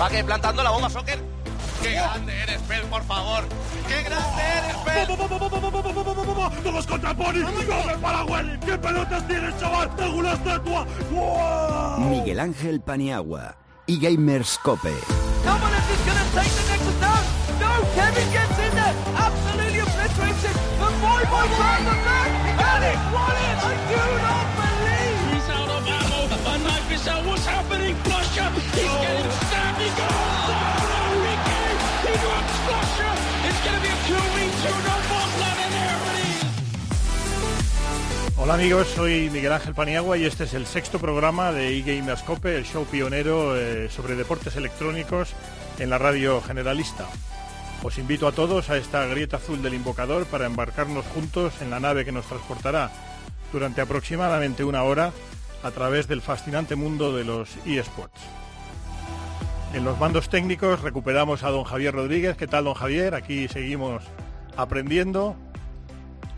Va que plantando la bomba soccer. ¡Qué grande eres, Pel, por favor! ¡Qué grande eres, Pel! ¡Todos contra Pony! ¡Corre para Welly! ¿Qué pelotas tienes, chaval? ¡Tengo una estatua! ¡Wow! Miguel Ángel Paniagua y Gamers Cope. Kevin gets in there. Absolutely obliterated. The boy boy the back. Alex Wallace, I do not believe. He's out of ammo. A knife is out. Hola amigos, soy Miguel Ángel Paniagua y este es el sexto programa de eGamerscope, el show pionero eh, sobre deportes electrónicos en la radio generalista. Os invito a todos a esta grieta azul del invocador para embarcarnos juntos en la nave que nos transportará durante aproximadamente una hora a través del fascinante mundo de los eSports. En los mandos técnicos recuperamos a don Javier Rodríguez. ¿Qué tal, don Javier? Aquí seguimos aprendiendo.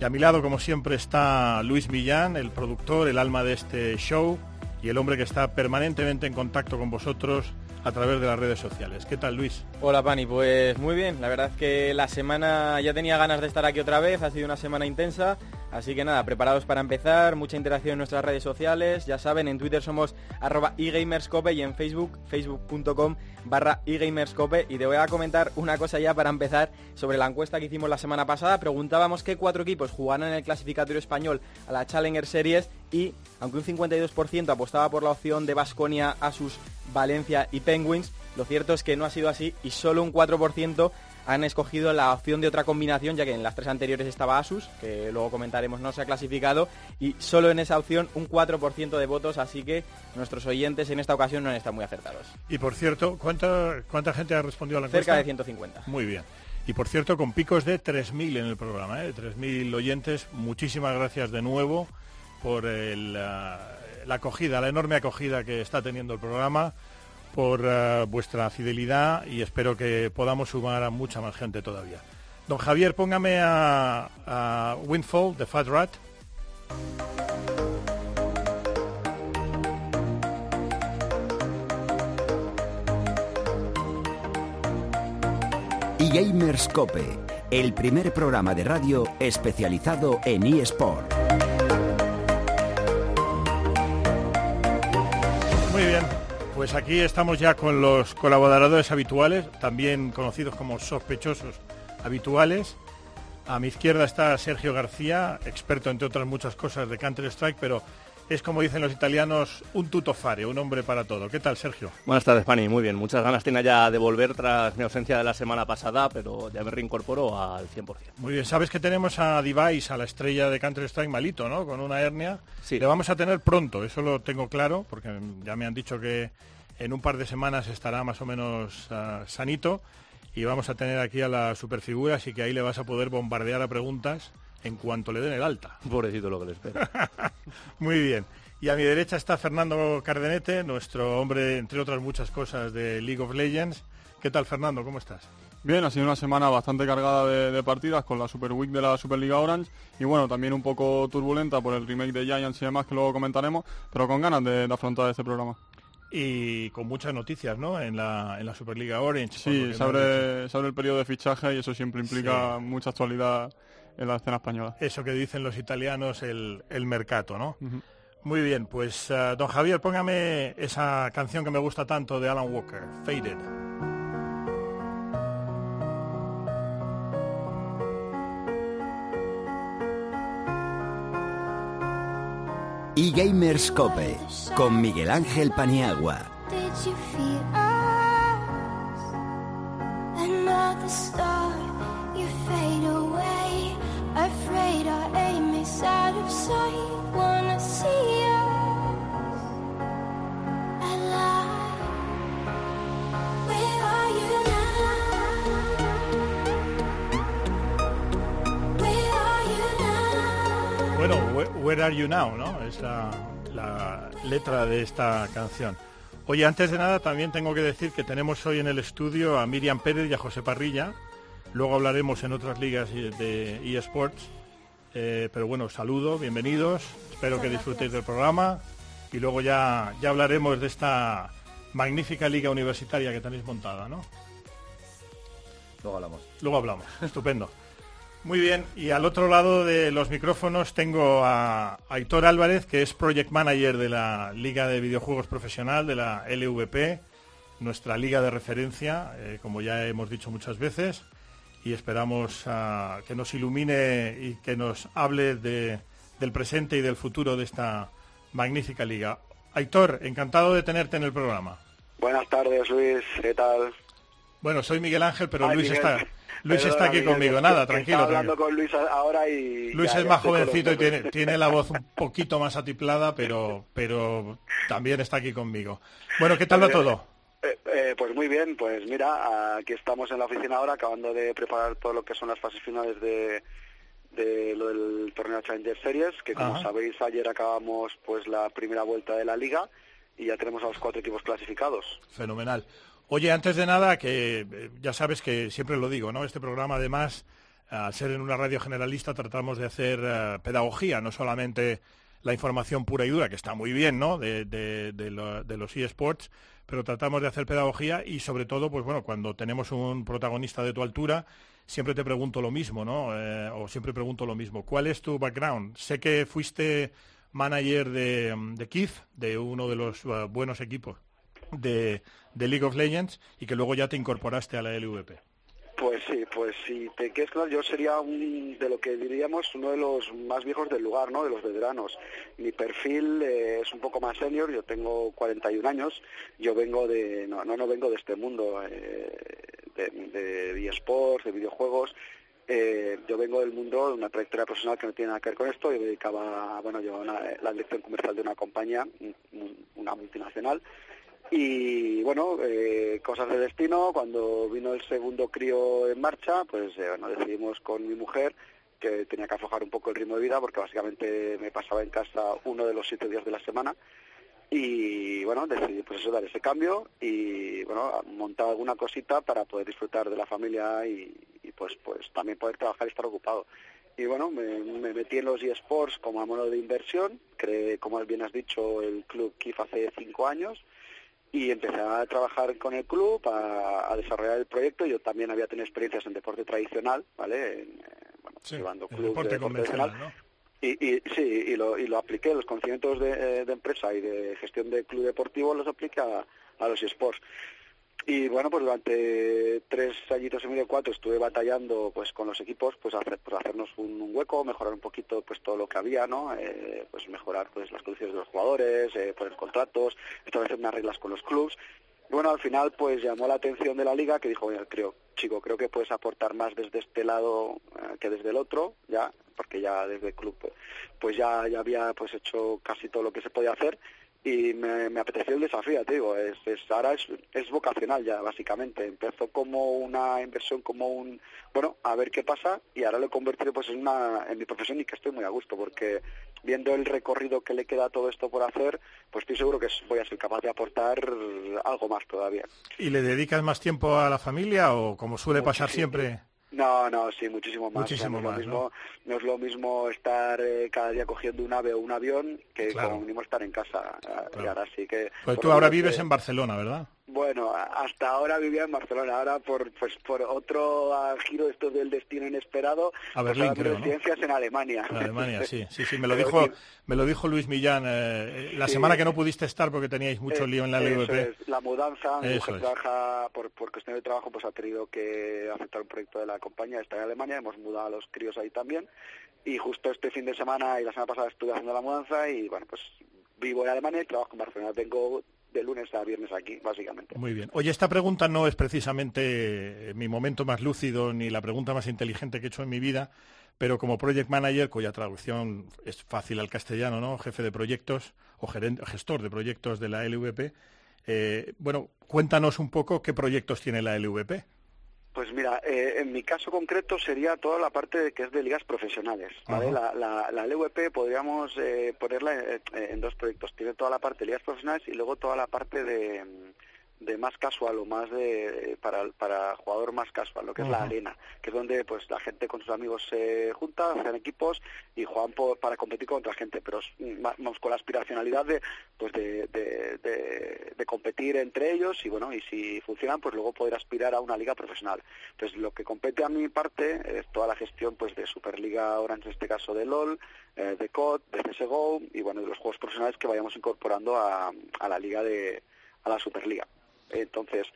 Y a mi lado, como siempre, está Luis Millán, el productor, el alma de este show y el hombre que está permanentemente en contacto con vosotros a través de las redes sociales. ¿Qué tal, Luis? Hola Pani, pues muy bien, la verdad es que la semana ya tenía ganas de estar aquí otra vez, ha sido una semana intensa, así que nada, preparados para empezar, mucha interacción en nuestras redes sociales, ya saben, en Twitter somos arroba eGamerscope y en Facebook, facebook.com barra eGamerscope. Y te voy a comentar una cosa ya para empezar sobre la encuesta que hicimos la semana pasada, preguntábamos qué cuatro equipos jugaron en el clasificatorio español a la Challenger Series y aunque un 52% apostaba por la opción de Basconia, Asus, Valencia y Penguins, lo cierto es que no ha sido así y solo un 4% han escogido la opción de otra combinación, ya que en las tres anteriores estaba Asus, que luego comentaremos no se ha clasificado, y solo en esa opción un 4% de votos, así que nuestros oyentes en esta ocasión no han estado muy acertados. Y por cierto, ¿cuánta, cuánta gente ha respondido a la encuesta? Cerca de 150. Muy bien. Y por cierto, con picos de 3.000 en el programa, ¿eh? 3.000 oyentes. Muchísimas gracias de nuevo por el, la, la acogida, la enorme acogida que está teniendo el programa, por uh, vuestra fidelidad y espero que podamos sumar a mucha más gente todavía. Don Javier, póngame a, a Windfall de Fat Rat. Y Gamerscope, el primer programa de radio especializado en eSport. Muy bien, pues aquí estamos ya con los colaboradores habituales, también conocidos como sospechosos habituales. A mi izquierda está Sergio García, experto entre otras muchas cosas de Counter-Strike, pero es como dicen los italianos, un tutofare, un hombre para todo. ¿Qué tal, Sergio? Buenas tardes, Pani. Muy bien. Muchas ganas tenía ya de volver tras mi ausencia de la semana pasada, pero ya me reincorporo al 100%. Muy bien. Sabes que tenemos a Device, a la estrella de Counter-Strike malito, ¿no? Con una hernia. Sí. Le vamos a tener pronto, eso lo tengo claro, porque ya me han dicho que en un par de semanas estará más o menos uh, sanito y vamos a tener aquí a la superfigura, así que ahí le vas a poder bombardear a preguntas en cuanto le den el alta. Pobrecito lo que le espera. Muy bien. Y a mi derecha está Fernando Cardenete, nuestro hombre, entre otras muchas cosas, de League of Legends. ¿Qué tal, Fernando? ¿Cómo estás? Bien, ha sido una semana bastante cargada de, de, partidas con la Super Week de la Superliga Orange y bueno, también un poco turbulenta por el remake de Giants y demás que luego comentaremos, pero con ganas de, de afrontar este programa. Y con muchas noticias, ¿no? En la, en la Superliga Orange. Sí, se abre, se abre el periodo de fichaje y eso siempre implica sí. mucha actualidad en la escena española. Eso que dicen los italianos, el, el mercado, ¿no? Uh -huh. Muy bien, pues uh, don Javier, póngame esa canción que me gusta tanto de Alan Walker, Faded. Y Gamerscope con Miguel Ángel Paniagua. Where, Are You Now, ¿no? Es la, la letra de esta canción. Oye, antes de nada también tengo que decir que tenemos hoy en el estudio a Miriam Pérez y a José Parrilla. Luego hablaremos en otras ligas de eSports. Eh, pero bueno, saludo, bienvenidos. Espero que disfrutéis del programa. Y luego ya, ya hablaremos de esta magnífica liga universitaria que tenéis montada, ¿no? Luego hablamos. Luego hablamos. Estupendo. Muy bien, y al otro lado de los micrófonos tengo a Aitor Álvarez, que es Project Manager de la Liga de Videojuegos Profesional, de la LVP, nuestra liga de referencia, eh, como ya hemos dicho muchas veces, y esperamos ah, que nos ilumine y que nos hable de- del presente y del futuro de esta magnífica liga. Aitor, encantado de tenerte en el programa. Buenas tardes, Luis. ¿Qué tal? Bueno, soy Miguel Ángel, pero Ay, Luis Miguel. está, Luis está aquí conmigo. que- Nada, que tranquilo. Hablando tranquilo. con Luis ahora y... Luis ya- es más jovencito y tiene, tiene la voz un poquito más atiplada, pero, pero también está aquí conmigo. Bueno, ¿qué tal va todo? Eh, eh, pues muy bien, pues mira, aquí estamos en la oficina ahora acabando de preparar todo lo que son las fases finales de, de lo del torneo Challenger Series, que como Ajá. sabéis ayer acabamos pues la primera vuelta de la liga y ya tenemos a los cuatro equipos clasificados. Fenomenal. Oye, antes de nada, que eh, ya sabes que siempre lo digo, ¿no? Este programa, además, al ser en una radio generalista, tratamos de hacer eh, pedagogía, no solamente la información pura y dura, que está muy bien, ¿no? De, de- de lo- los eSports, pero tratamos de hacer pedagogía y, sobre todo, pues bueno, cuando tenemos un protagonista de tu altura, siempre te pregunto lo mismo, ¿no? Eh, o siempre pregunto lo mismo. ¿Cuál es tu background? Sé que fuiste manager de, de Keith, de uno de los buenos equipos de, de League of Legends y que luego ya te incorporaste a la LVP. Pues sí, pues si te quieres claro, yo sería un, de lo que diríamos uno de los más viejos del lugar, ¿no? De los veteranos. Mi perfil eh, es un poco más senior, yo tengo 41 años, yo vengo de, no, no, vengo de este mundo eh, de, de, eSports, de videojuegos. Eh, yo vengo del mundo de una trayectoria profesional que no tiene nada que ver con esto. Yo dedicaba, bueno, yo la dirección comercial de una compañía, un- una multinacional, y bueno, eh, cosas de destino, cuando vino el segundo crío en marcha, pues eh, bueno, decidimos con mi mujer que tenía que aflojar un poco el ritmo de vida porque básicamente me pasaba en casa uno de los siete días de la semana. Y bueno, decidí pues eso, dar ese cambio y bueno, montar alguna cosita para poder disfrutar de la familia y, pues pues también poder trabajar y estar ocupado. Y bueno, me, me metí en los eSports como a modo de inversión, creé, como bien has dicho, el club KIF hace cinco años y empecé a trabajar con el club, a, a desarrollar el proyecto. Yo también había tenido experiencias en deporte tradicional, ¿vale? En, eh, bueno, llevando el clubes deporte de deporte convencional, tradicional. Y, y sí, y lo, y lo apliqué, los conocimientos de, eh, de empresa y de gestión de club deportivo los apliqué a, a los eSports. Y bueno, pues durante tres añitos y medio, cuatro, estuve batallando pues con los equipos, pues hacer, pues hacernos un, hueco, mejorar un poquito pues todo lo que había, ¿no? Eh, pues mejorar pues las condiciones de los jugadores, eh, poner contratos, establecer unas reglas con los clubs. Y bueno, al final pues llamó la atención de la liga que dijo, "Oye, creo, chico, creo que puedes aportar más desde este lado eh, que desde el otro, ya, porque ya desde el club pues ya, ya había pues hecho casi todo lo que se podía hacer y me, me apeteció el desafío, te digo, es, es, ahora es, es vocacional ya, básicamente. Empezó como una inversión, como un, bueno, a ver qué pasa, y ahora lo he convertido pues en una, en mi profesión y que estoy muy a gusto, porque viendo el recorrido que le queda a todo esto por hacer, pues estoy seguro que voy a ser capaz de aportar algo más todavía. ¿Y le dedicas más tiempo a la familia o como suele pasar siempre? No, no, sí, muchísimo más. Muchísimo O sea, no, más, es lo mismo, no es lo mismo estar eh, cada día cogiendo un ave o un avión que Claro. como mínimo estar en casa. Y ahora sí que... Pues tú ahora vives en Barcelona, ¿verdad? Bueno, hasta ahora vivía en Barcelona, ahora por pues por otro ah, giro esto del destino inesperado, A pues Berlín, ahora mi creo, ¿no? residencia es en Alemania. En Alemania, sí, sí, sí, me lo Pero dijo, sí, me lo dijo Luis Millán eh, la Sí. semana que no pudiste estar porque teníais mucho eh, lío en la eso LVP. es, la mudanza, mi mujer es. trabaja por, por cuestión de trabajo, pues ha tenido que aceptar un proyecto de la compañía, está en Alemania, hemos mudado a los críos ahí también, y justo este fin de semana y la semana pasada estuve haciendo la mudanza y bueno, pues vivo en Alemania y trabajo en Barcelona, vengo de lunes a viernes aquí, básicamente. Muy bien. Oye, esta pregunta no es precisamente eh, mi momento más lúcido ni la pregunta más inteligente que he hecho en mi vida, pero como project manager, cuya traducción es fácil al castellano, ¿no? Jefe de proyectos o gerente- gestor de proyectos de la LVP, eh, bueno, cuéntanos un poco qué proyectos tiene la LVP. Pues mira, eh, en mi caso concreto sería toda la parte de que es de ligas profesionales. ¿vale? La, la, la LVP podríamos eh, ponerla eh, en dos proyectos. Tiene toda la parte de ligas profesionales y luego toda la parte de, de más casual o más de para para jugador más casual, lo que es la arena, que es donde pues la gente con sus amigos se junta, hacen equipos y juegan por- para competir contra gente, pero mm, vamos con la aspiracionalidad de pues de, de, de- de competir entre ellos y bueno y si funcionan pues luego poder aspirar a una liga profesional. Entonces lo que compete a mi parte es toda la gestión pues de Superliga Orange en este caso de LOL, eh, de COD, de CSGO y bueno de los juegos profesionales que vayamos incorporando a, a la liga de a la Superliga. Entonces,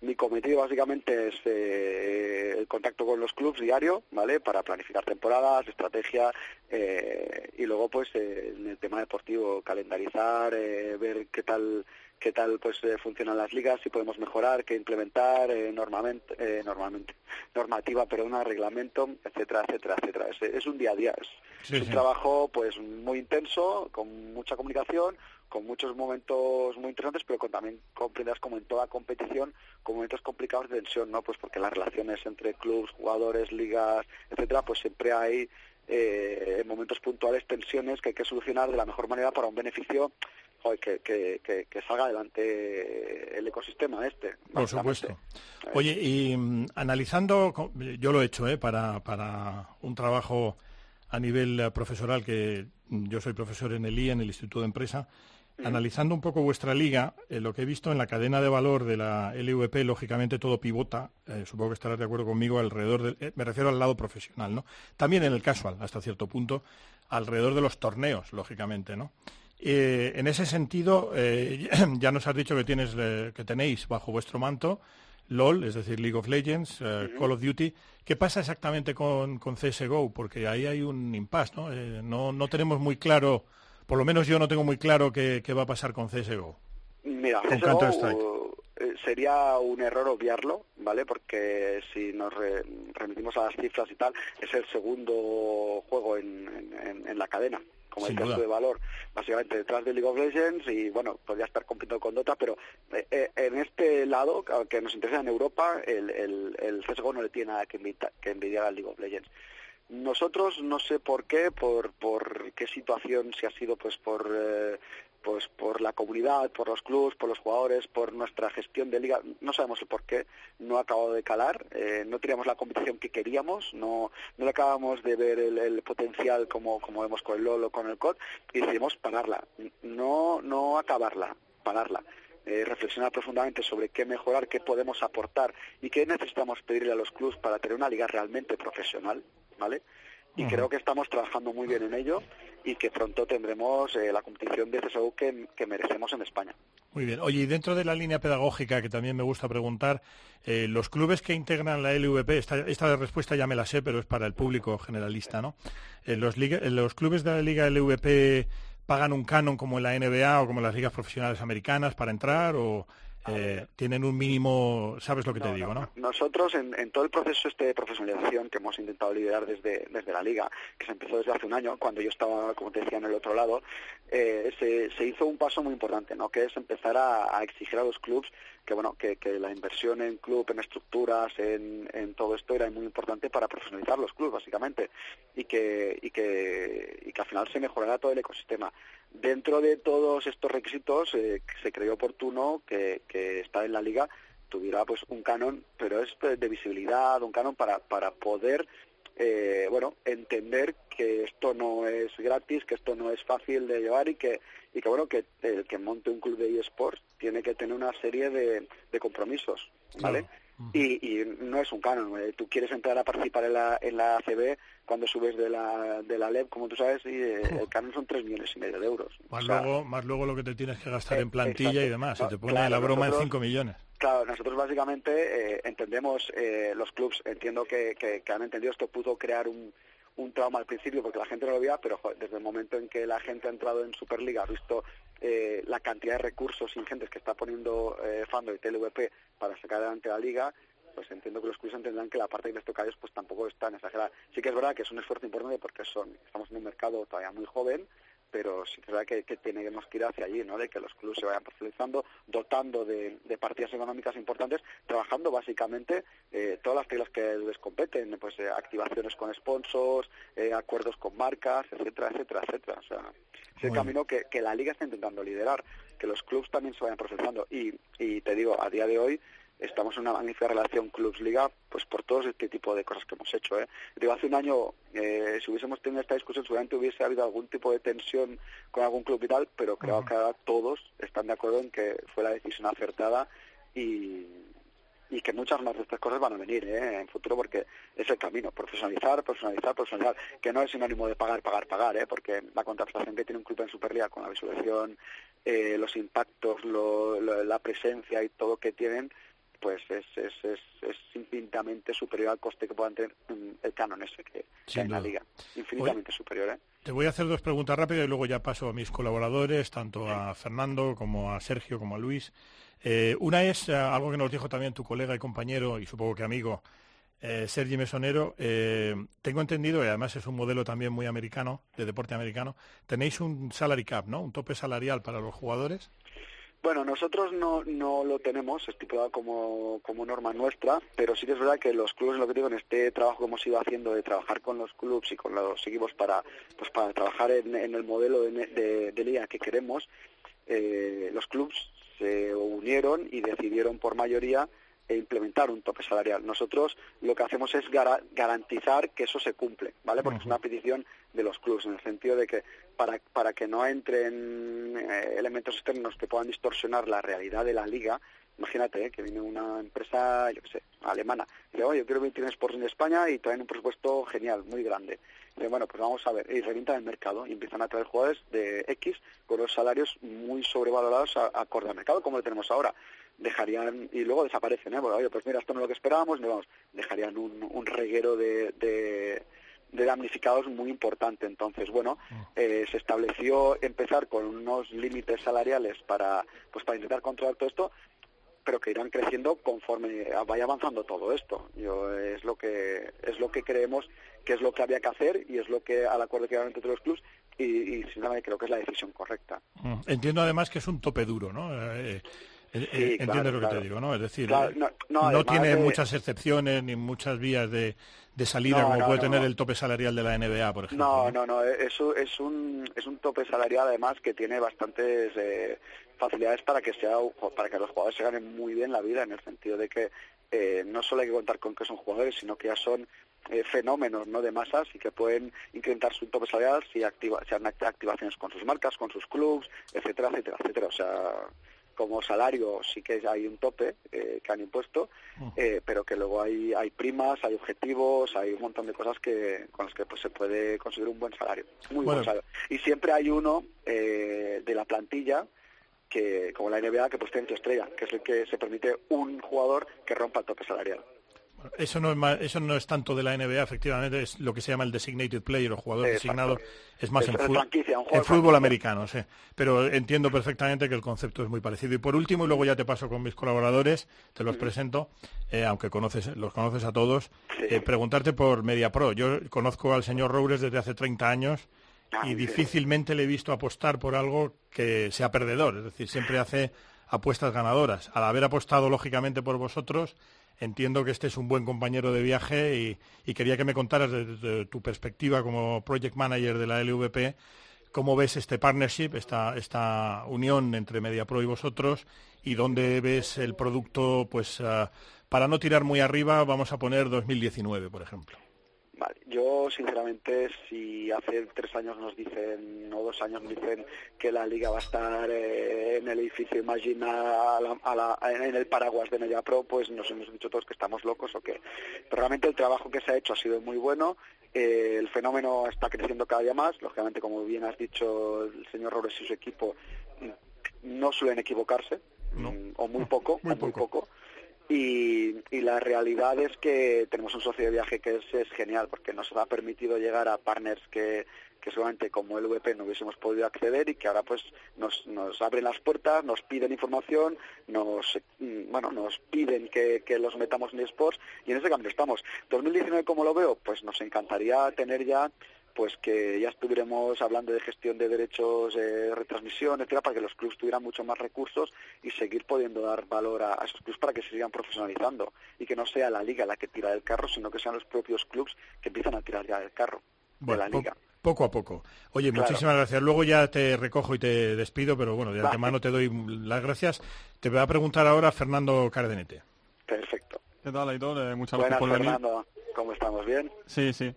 mi cometido básicamente es eh, el contacto con los clubes diario, ¿vale? Para planificar temporadas, estrategia eh, y luego pues eh, en el tema deportivo calendarizar, eh, ver qué tal qué tal pues eh, funcionan las ligas, si podemos mejorar, qué implementar eh, normalmente, eh, normalmente normativa, pero un reglamento, etcétera, etcétera, etcétera. Es, es un día a día, es, Sí, es un sí. trabajo pues muy intenso, con mucha comunicación, con muchos momentos muy interesantes, pero con, también comprenderás como en toda competición, con momentos complicados de tensión, ¿no? Pues porque las relaciones entre clubes, jugadores, ligas, etcétera, pues siempre hay eh, en momentos puntuales tensiones que hay que solucionar de la mejor manera para un beneficio joder, que, que, que, que salga adelante el ecosistema este. Por supuesto. Oye, y mm, analizando, yo lo he hecho ¿eh? para, para un trabajo a nivel eh, profesoral, que mm, yo soy profesor en el I, en el Instituto de Empresa, analizando un poco vuestra liga, eh, lo que he visto en la cadena de valor de la LVP, lógicamente todo pivota, eh, supongo que estarás de acuerdo conmigo, alrededor del, eh, me refiero al lado profesional, ¿no? También en el casual, hasta cierto punto, alrededor de los torneos, lógicamente, ¿no? En ese sentido, eh, ya nos has dicho que tienes, eh, que tenéis bajo vuestro manto LOL, es decir, League of Legends, Call of Duty. ¿Qué pasa exactamente con, con CSGO? Porque ahí hay un impasse, ¿no? Eh, ¿no? No tenemos muy claro, por lo menos yo no tengo muy claro qué, qué va a pasar con CSGO. Mira, Con CSGO, eh, sería un error obviarlo, ¿vale? Porque si nos re- remitimos a las cifras y tal, es el segundo juego en, en- la cadena, como Sin el caso duda. de valor, básicamente detrás de League of Legends y bueno, podría estar compitiendo con Dota, pero eh, eh, en este lado, que- nos interesa en Europa, el, el, el CSGO no le tiene nada que envidiar al League of Legends. Nosotros no sé por qué, por, por qué situación, si ha sido pues por eh, pues por la comunidad, por los clubes, por los jugadores, por nuestra gestión de liga, no sabemos el por qué, no ha acabado de calar, eh, no teníamos la competición que queríamos, no, no le acabamos de ver el, potencial como, como vemos con el LOL o con el COD y decidimos pararla, no, no acabarla, pararla. Eh, reflexionar profundamente sobre qué mejorar, qué podemos aportar y qué necesitamos pedirle a los clubes para tener una liga realmente profesional, ¿vale? Y creo que estamos trabajando muy bien en ello y que pronto tendremos eh, la competición de CSGO que, que merecemos en España. Muy bien. Oye, y dentro de la línea pedagógica, que también me gusta preguntar, eh, los clubes que integran la LVP, esta, esta respuesta ya me la sé, pero es para el público generalista, ¿no? Eh, los, liga- los clubes de la Liga LVP pagan un canon como en la NBA o como en las ligas profesionales americanas para entrar o eh, tienen un mínimo, sabes lo que te digo, ¿no? Nosotros, en, en todo el proceso este de profesionalización que hemos intentado liderar desde, desde la Liga, que se empezó desde hace un año, cuando yo estaba, como te decía, en el otro lado, eh, se, se hizo un paso muy importante, ¿no? que es empezar a, a exigir a los clubes que, bueno, que, que la inversión en club, en estructuras, en, en todo esto era muy importante para profesionalizar los clubes, básicamente, y que, y que, y que al final se mejorara todo el ecosistema. Dentro de todos estos requisitos, eh, se creyó oportuno que, que estar en la liga tuviera pues un canon, pero es de visibilidad, un canon para, para poder eh, bueno, entender que esto no es gratis, que esto no es fácil de llevar y que, y que bueno, que el que monte un club de eSports tiene que tener una serie de, de compromisos, ¿vale? Y, y no es un canon. eh, Tú quieres entrar a participar en la, en la ACB cuando subes de la, de la LEB, como tú sabes, y eh, el canon son tres millones y medio de euros. Más, O sea, luego, más luego lo que te tienes que gastar Eh, en plantilla y demás. Se te pone claro, la broma en nosotros- 5 millones. Claro, nosotros básicamente eh, entendemos, eh, los clubs entiendo que, que- que han entendido esto, pudo crear un, un trauma al principio porque la gente no lo veía, pero joder, desde el momento en que la gente ha entrado en Superliga, ha visto eh, la cantidad de recursos ingentes que está poniendo eh, Fando y TLVP para sacar adelante la liga, pues entiendo que los clubes entenderán que la parte a ellos pues tampoco es tan exagerada. Sí que es verdad que es un esfuerzo importante porque son estamos en un mercado todavía muy joven, pero sí que es verdad que, que tenemos que ir hacia allí, ¿no? De que los clubes se vayan profesionalizando, dotando de, de partidas económicas importantes, trabajando básicamente eh, todas las reglas que les competen, pues eh, activaciones con sponsors, eh, acuerdos con marcas, etcétera, etcétera, etcétera. O sea, Es el camino que, que la liga está intentando liderar, que los clubes también se vayan procesando. Y, y te digo, a día de hoy estamos en una magnífica relación clubs-liga, pues por todo este tipo de cosas que hemos hecho. ¿eh? Digo, hace un año, eh, si hubiésemos tenido esta discusión, seguramente hubiese habido algún tipo de tensión con algún club y tal, pero creo que ahora todos están de acuerdo en que fue la decisión acertada y, y que muchas más de estas cosas van a venir ¿eh? en futuro porque es el camino, profesionalizar, profesionalizar, profesionalizar, que no es sinónimo de pagar, pagar, pagar, ¿eh? porque la contratación que tiene un club en Superliga con la visualización, eh, los impactos, lo- lo- la presencia y todo que tienen, pues es, es, es, es infinitamente superior al coste que puedan tener mm, el canon ese que, en la liga. Infinitamente superior, ¿eh? Te voy a hacer dos preguntas rápidas y luego ya paso a mis colaboradores, tanto a Fernando como a Sergio como a Luis. Eh, una es eh, algo que nos dijo también tu colega y compañero y supongo que amigo eh, Sergi Mesonero. Eh, tengo entendido, y además es un modelo también muy americano, de deporte americano, tenéis un salary cap, ¿no? Un tope salarial para los jugadores. Bueno, nosotros no, no lo tenemos estipulado como, como norma nuestra, pero sí que es verdad que los clubes, lo que digo, en este trabajo que hemos ido haciendo de trabajar con los clubes y con los equipos para, pues para trabajar en, en el modelo de, de- de liga que queremos, eh, los clubes se unieron y decidieron por mayoría e implementar un tope salarial. Nosotros lo que hacemos es gara- garantizar que eso se cumple, ¿vale? Porque es una petición de los clubes, en el sentido de que para, para que no entren eh, elementos externos que puedan distorsionar la realidad de la liga, imagínate eh, que viene una empresa, yo qué sé, alemana, y dice, oye, yo quiero emitir en Sporting de España y traen un presupuesto genial, muy grande. Y dice, bueno, pues vamos a ver, y revientan el mercado y empiezan a traer jugadores de X con los salarios muy sobrevalorados a, acorde al mercado, como lo tenemos ahora dejarían y luego desaparecen, ¿eh? Porque, oye, pues mira, esto no es lo que esperábamos, no vamos, dejarían un, un reguero de, de damnificados muy importante. Entonces, bueno, eh, se estableció empezar con unos límites salariales para, pues para intentar controlar todo esto, pero que irán creciendo conforme vaya avanzando todo esto. Yo es lo que es lo que creemos que es lo que había que hacer y es lo que al acuerdo que entre los clubs y, y sinceramente creo que es la decisión correcta. Mm. Entiendo además que es un tope duro, ¿no? Eh, Sí, eh, claro, entiendes lo que claro. te digo, ¿no? Es decir, Claro, eh, no- no, no además tiene de- muchas excepciones ni muchas vías de, de salida No, como puede tener el tope salarial de la NBA, por ejemplo. No, no, no, es, un- es, un, es un tope salarial además que tiene bastantes eh, facilidades para que sea para que los jugadores se ganen muy bien la vida en el sentido de que eh, no solo hay que contar con que son jugadores, sino que ya son eh, fenómenos no de masas y que pueden incrementar su tope salarial si activa, si activaciones con sus marcas, con sus clubs, etcétera, etcétera, etcétera. O sea, como salario sí que hay un tope eh, que han impuesto, eh, pero que luego hay, hay primas, hay objetivos, hay un montón de cosas que con las que pues, se puede conseguir un buen salario. Muy Bueno. buen salario. Y siempre hay uno eh, de la plantilla que como la NBA que pues tiene tu estrella, que es el que se permite un jugador que rompa el tope salarial. Eso no, es ma- eso no es tanto de la NBA, efectivamente, es lo que se llama el designated player o jugador Exacto. designado. Es más en, un en fútbol americano, sí. Pero entiendo perfectamente que el concepto es muy parecido. Y por último, y luego ya te paso con mis colaboradores, te los presento, eh, aunque conoces, los conoces a todos, eh, preguntarte por MediaPro. Yo conozco al señor Roures desde hace 30 años Ah, y difícilmente le he visto apostar por algo que sea perdedor. Es decir, siempre hace apuestas ganadoras. Al haber apostado, lógicamente, por vosotros, entiendo que este es un buen compañero de viaje y, quería que me contaras desde tu perspectiva como project manager de la LVP cómo ves este partnership, esta, esta unión entre MediaPro y vosotros y dónde ves el producto, pues ah, para no tirar muy arriba, vamos a poner 2019, por ejemplo. Vale, yo sinceramente si hace tres años nos dicen, o dos años nos dicen que la liga va a estar eh, en el edificio Imagina a la- a la- en el paraguas de MediaPro, pues nos hemos dicho todos que estamos locos o qué. Pero realmente el trabajo que se ha hecho ha sido muy bueno, eh, el fenómeno está creciendo cada día más, lógicamente como bien has dicho el señor Robles y su equipo mm, no suelen equivocarse, mm, o muy poco, o muy poco. Y, y la realidad es que tenemos un socio de viaje que es, genial porque nos ha permitido llegar a partners que, que seguramente como el VP no hubiésemos podido acceder y que ahora pues nos, nos abren las puertas, nos piden información, nos mm, bueno nos piden que, que los metamos en eSports y en ese cambio estamos. 2019 como lo veo, pues nos encantaría tener ya pues que ya estuviéramos hablando de gestión de derechos de retransmisión, etcétera, para que los clubes tuvieran mucho más recursos y seguir pudiendo dar valor a, a esos clubes para que se sigan profesionalizando y que no sea la liga la que tira del carro, sino que sean los propios clubes que empiezan a tirar ya del carro Bueno, de la po- liga. Poco a poco. Oye, Claro. muchísimas gracias. Luego ya te recojo y te despido, pero bueno, de Vale. antemano te doy las gracias. Te voy a preguntar ahora Fernando Cardenete. Perfecto. ¿Qué tal, Aitor? Eh, muchas Buenas, gracias por venir. Fernando. ¿Cómo estamos? ¿Bien? Sí, sí.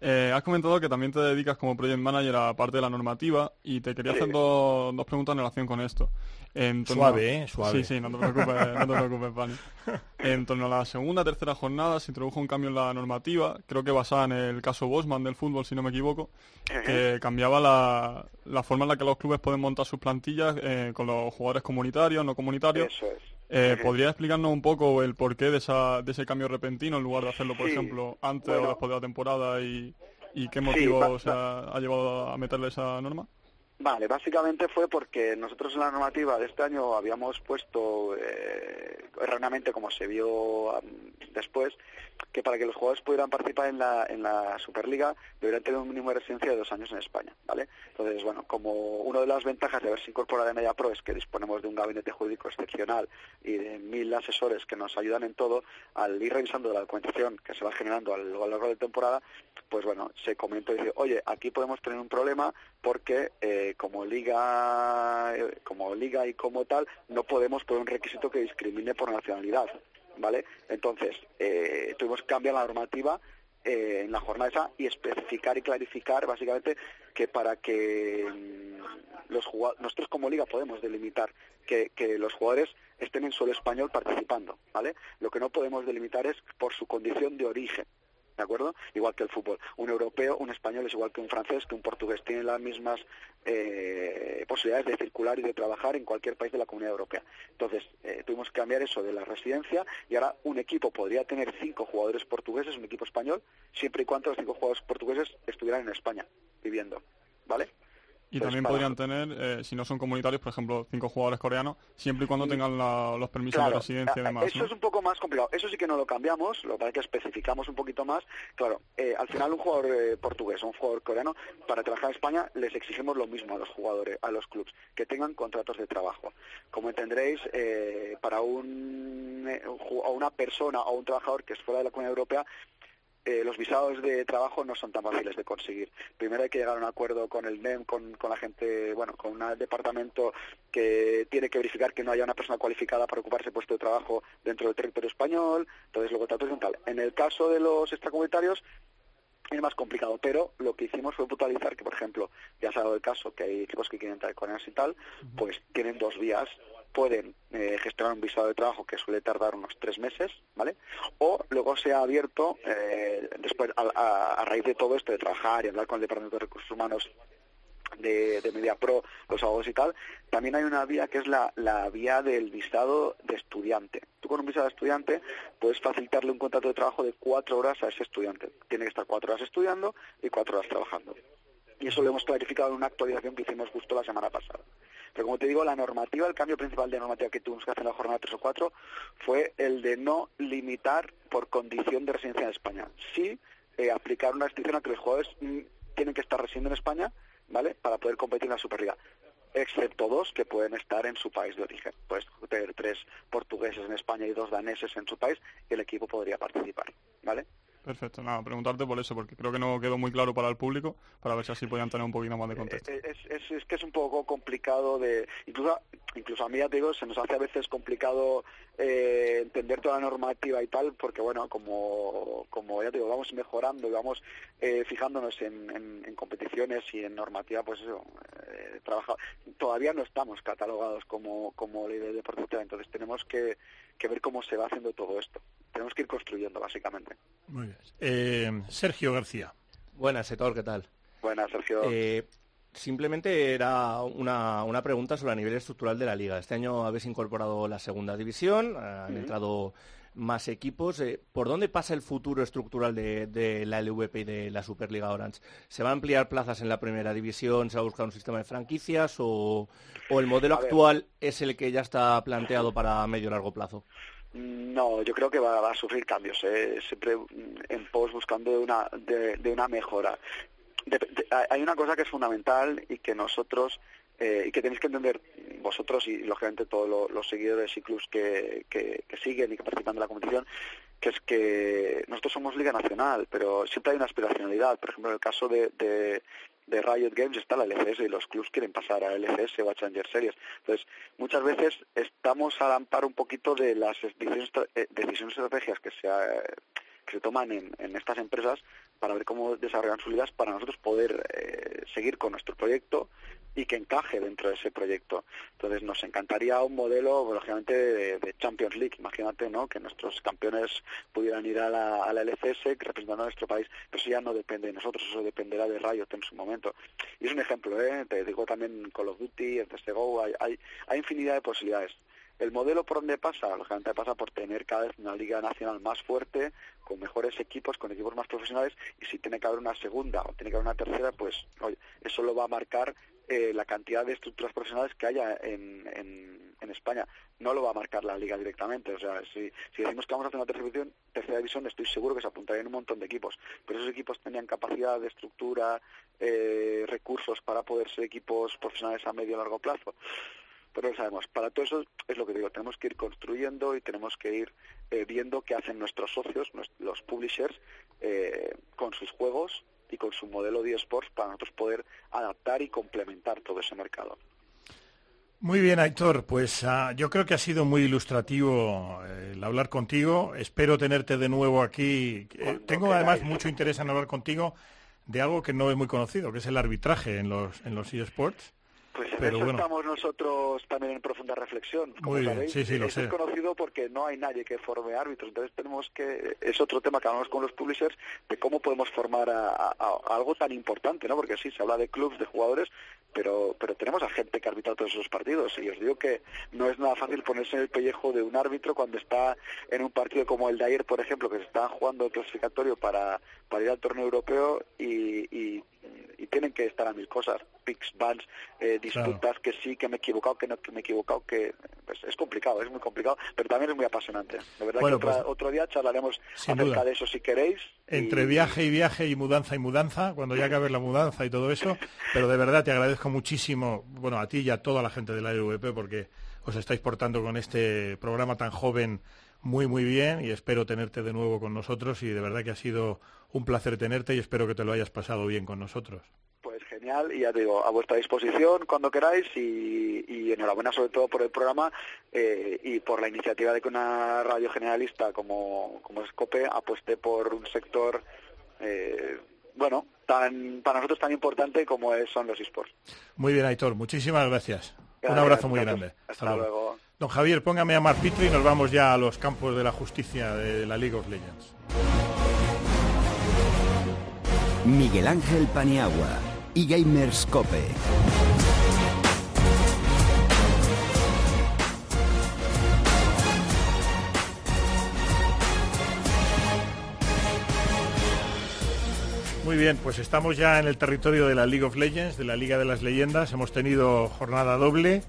Eh, has comentado que también te dedicas como project manager a parte de la normativa y te quería hacer dos, dos preguntas en relación con esto. En torno- Suave, ¿eh? Suave. Sí, sí, no te preocupes, no te preocupes, Pani. En torno a la segunda, tercera jornada se introdujo un cambio en la normativa, creo que basada en el caso Bosman del fútbol, si no me equivoco, que cambiaba la, la forma en la que los clubes pueden montar sus plantillas eh, con los jugadores comunitarios, no comunitarios. Eso es. Eh. ¿Podría explicarnos un poco el porqué de, esa, de ese cambio repentino en lugar de hacerlo, por Sí, ejemplo, antes bueno. o después de la temporada y, y qué Sí, motivo va- o sea, ha llevado a meterle esa norma? Vale, básicamente fue porque nosotros en la normativa de este año habíamos puesto, eh, erróneamente como se vio después, que para que los jugadores pudieran participar en la, en la Superliga deberían tener un mínimo de residencia de dos años en España, ¿vale? Entonces, bueno, como una de las ventajas de haberse incorporado en Media Pro es que disponemos de un gabinete jurídico excepcional y de mil asesores que nos ayudan en todo, al ir revisando la documentación que se va generando a lo largo de la temporada, pues bueno, se comentó y dice, oye, aquí podemos tener un problema porque eh, como liga, eh, como liga y como tal, no podemos poner un requisito que discrimine por nacionalidad, ¿vale? Entonces, eh, tuvimos que cambiar la normativa eh, en la jornada esa y especificar y clarificar básicamente que para que mm, los jugua- nosotros como liga podemos delimitar que, que los jugadores estén en suelo español participando, ¿vale? Lo que no podemos delimitar es por su condición de origen. ¿De acuerdo? Igual que el fútbol. Un europeo, un español es igual que un francés, que un portugués. Tienen las mismas eh, posibilidades de circular y de trabajar en cualquier país de la Comunidad Europea. Entonces, eh, tuvimos que cambiar eso de la residencia y ahora un equipo podría tener cinco jugadores portugueses, un equipo español, siempre y cuando los cinco jugadores portugueses estuvieran en España viviendo. ¿Vale? Y Pues también para- podrían tener, eh, si no son comunitarios, por ejemplo, cinco jugadores coreanos, siempre y cuando tengan la- los permisos de residencia y a- demás. Eso ¿no? es un poco más complicado. Eso sí que no lo cambiamos, lo que pasa es que especificamos un poquito más. Claro, eh, al final un jugador eh, portugués o un jugador coreano, para trabajar en España les exigimos lo mismo a los jugadores, a los clubes, que tengan contratos de trabajo. Como entenderéis, eh, para un, o una persona o un trabajador que es fuera de la Comunidad Europea, eh, los visados de trabajo no son tan fáciles de conseguir. Primero hay que llegar a un acuerdo con el NEM, con, con la gente, bueno, con un departamento que tiene que verificar que no haya una persona cualificada para ocuparse puesto de trabajo dentro del territorio español, entonces luego tratos y tal. En el caso de los extracomunitarios es más complicado, pero lo que hicimos fue puntualizar que, por ejemplo, ya se ha dado el caso que hay equipos que quieren entrar con y tal, pues tienen dos vías. Pueden eh, gestionar un visado de trabajo que suele tardar unos tres meses, ¿vale? O luego se ha abierto, eh, después, a, a- a raíz de todo esto, de trabajar y hablar con el Departamento de Recursos Humanos de, de MediaPro, los abogados y tal, también hay una vía que es la, la vía del visado de estudiante. Tú con un visado de estudiante puedes facilitarle un contrato de trabajo de cuatro horas a ese estudiante. Tiene que estar cuatro horas estudiando y cuatro horas trabajando. Y eso lo hemos clarificado en una actualización que hicimos justo la semana pasada. Pero como te digo, la normativa, el cambio principal de normativa que tuvimos que hacer en la jornada 3 o 4 fue el de no limitar por condición de residencia en España. Sí eh, aplicar una restricción a que los jugadores mm, tienen que estar residiendo en España, ¿vale? Para poder competir en la Superliga. Excepto dos que pueden estar en su país de origen. Puedes tener tres portugueses en España y dos daneses en su país y el equipo podría participar, ¿vale? Perfecto, nada, preguntarte por eso, porque creo que no quedó muy claro para el público, para ver si así podían tener un poquito más de contexto. Eh, Es, es- es que es un poco complicado de... Incluso, incluso a mí, ya te digo, se nos hace a veces complicado eh, entender toda la normativa y tal, porque bueno, como, como ya te digo, vamos mejorando y vamos eh, fijándonos en, en- en competiciones y en normativa, pues eso, eh, trabaja- todavía no estamos catalogados como, como ley de deportista, entonces tenemos que, que ver cómo se va haciendo todo esto. Tenemos que ir construyendo, básicamente. Muy bien. Eh, Sergio García. Buenas, Setor, ¿qué tal? Buenas, Sergio. Simplemente era una, una pregunta sobre el nivel estructural de la liga. Este año habéis incorporado la segunda división, eh, han entrado más equipos. Eh, ¿Por dónde pasa el futuro estructural de, de la LVP y de la Superliga Orange? ¿Se va a ampliar plazas en la primera división? ¿Se va a buscar un sistema de franquicias? ¿O, o el modelo A ver. actual es el que ya está planteado para medio y largo plazo? No, yo creo que va, va a sufrir cambios, ¿eh? siempre mm, en pos buscando de una, de, de una mejora. De- de- hay una cosa que es fundamental y que nosotros, eh, y que tenéis que entender vosotros y lógicamente todos lo- los seguidores y clubs que, que- siguen y que participan de la competición, que es que nosotros somos Liga Nacional, pero siempre hay una aspiracionalidad. Por ejemplo, en el caso de, de, Riot Games está la LCS y los clubs quieren pasar a LCS o a Challenger Series. Entonces, muchas veces estamos al amparo un poquito de las decisiones, eh, decisiones estrategias que se, eh, que se toman en, en estas empresas para ver cómo desarrollan sus ligas para nosotros poder eh, seguir con nuestro proyecto y que encaje dentro de ese proyecto. Entonces nos encantaría un modelo, lógicamente, de, de Champions League. Imagínate, ¿no? Que nuestros campeones pudieran ir a la, a la LCS representando a nuestro país, pero eso ya no depende de nosotros, eso dependerá de Riot en su momento. Y es un ejemplo, ¿eh? Te digo también Call of Duty, el CSGO, hay, hay, hay infinidad de posibilidades. El modelo por donde pasa, lógicamente pasa por tener cada vez una liga nacional más fuerte, con mejores equipos, con equipos más profesionales, y si tiene que haber una segunda o tiene que haber una tercera, pues oye, eso lo va a marcar eh, la cantidad de estructuras profesionales que haya en, España. No lo va a marcar la liga directamente. O sea, si, si decimos que vamos a hacer una tercera división, tercera división, estoy seguro que se apuntarían un montón de equipos. Pero esos equipos tenían capacidad de estructura, eh, recursos para poder ser equipos profesionales a medio y largo plazo pero lo sabemos. Para todo eso es lo que digo, tenemos que ir construyendo y tenemos que ir eh, viendo qué hacen nuestros socios, los publishers, eh, con sus juegos y con su modelo de esports para nosotros poder adaptar y complementar todo ese mercado. Muy bien, Aitor. Pues uh, yo creo que ha sido muy ilustrativo eh, el hablar contigo. Espero tenerte de nuevo aquí. Eh, tengo además mucho interés en hablar contigo de algo que no es muy conocido, que es el arbitraje en los, en los eSports. Pues en Pero eso bueno. estamos nosotros también en profunda reflexión. Como Muy bien, sabéis, sí, sí, lo eso sé. es conocido porque no hay nadie que forme árbitros. Entonces tenemos que, es otro tema que hablamos con los publishers, de cómo podemos formar a, a, a algo tan importante, ¿no? Porque sí, se habla de clubs, de jugadores, pero, pero tenemos a gente que arbitra todos esos partidos. Y os digo que no es nada fácil ponerse en el pellejo de un árbitro cuando está en un partido como el de ayer, por ejemplo, que se está jugando el clasificatorio para, para ir al torneo europeo y, y, y tienen que estar a mil cosas, picks, bans, eh, disputas, claro. que sí, que me he equivocado, que no, que me he equivocado, que pues, es complicado, es muy complicado, pero también es muy apasionante. De verdad bueno, que otra, pues, otro día charlaremos acerca duda. de eso si queréis. Entre y... viaje y viaje y mudanza y mudanza, cuando ya acabe la mudanza y todo eso, pero de verdad te agradezco muchísimo, bueno, a ti y a toda la gente de la LVP porque os estáis portando con este programa tan joven muy muy bien y espero tenerte de nuevo con nosotros y de verdad que ha sido un placer tenerte y espero que te lo hayas pasado bien con nosotros. Pues genial y ya te digo, a vuestra disposición cuando queráis y, y enhorabuena sobre todo por el programa eh, y por la iniciativa de que una radio generalista como, como Scope apueste por un sector, eh, bueno, tan para nosotros tan importante como es, son los esports. Muy bien, Aitor, muchísimas gracias. Gracias un abrazo muy grande. Hasta, Hasta luego. luego. Don Javier, póngame a Pitri y nos vamos ya a los campos de la justicia de la League of Legends. Miguel Ángel Paniagua y Gamers Cope. Bien, pues estamos ya en el territorio de la League of Legends, de la Liga de las Leyendas. Hemos tenido jornada doble.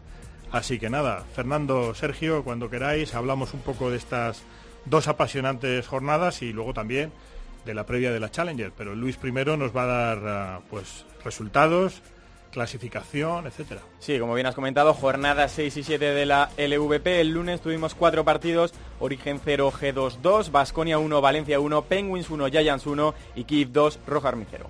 Así que nada, Fernando, Sergio, cuando queráis, hablamos un poco de estas dos apasionantes jornadas y luego también de la previa de la Challenger. Pero Luis primero nos va a dar uh, pues resultados, clasificación, etcétera. Sí, como bien has comentado, jornadas 6 y 7 de la LVP. El lunes tuvimos cuatro partidos, Origen 0, G2 2, Basconia 1, Valencia 1, Penguins 1, Giants 1 y Kiev 2, Roja Army 0.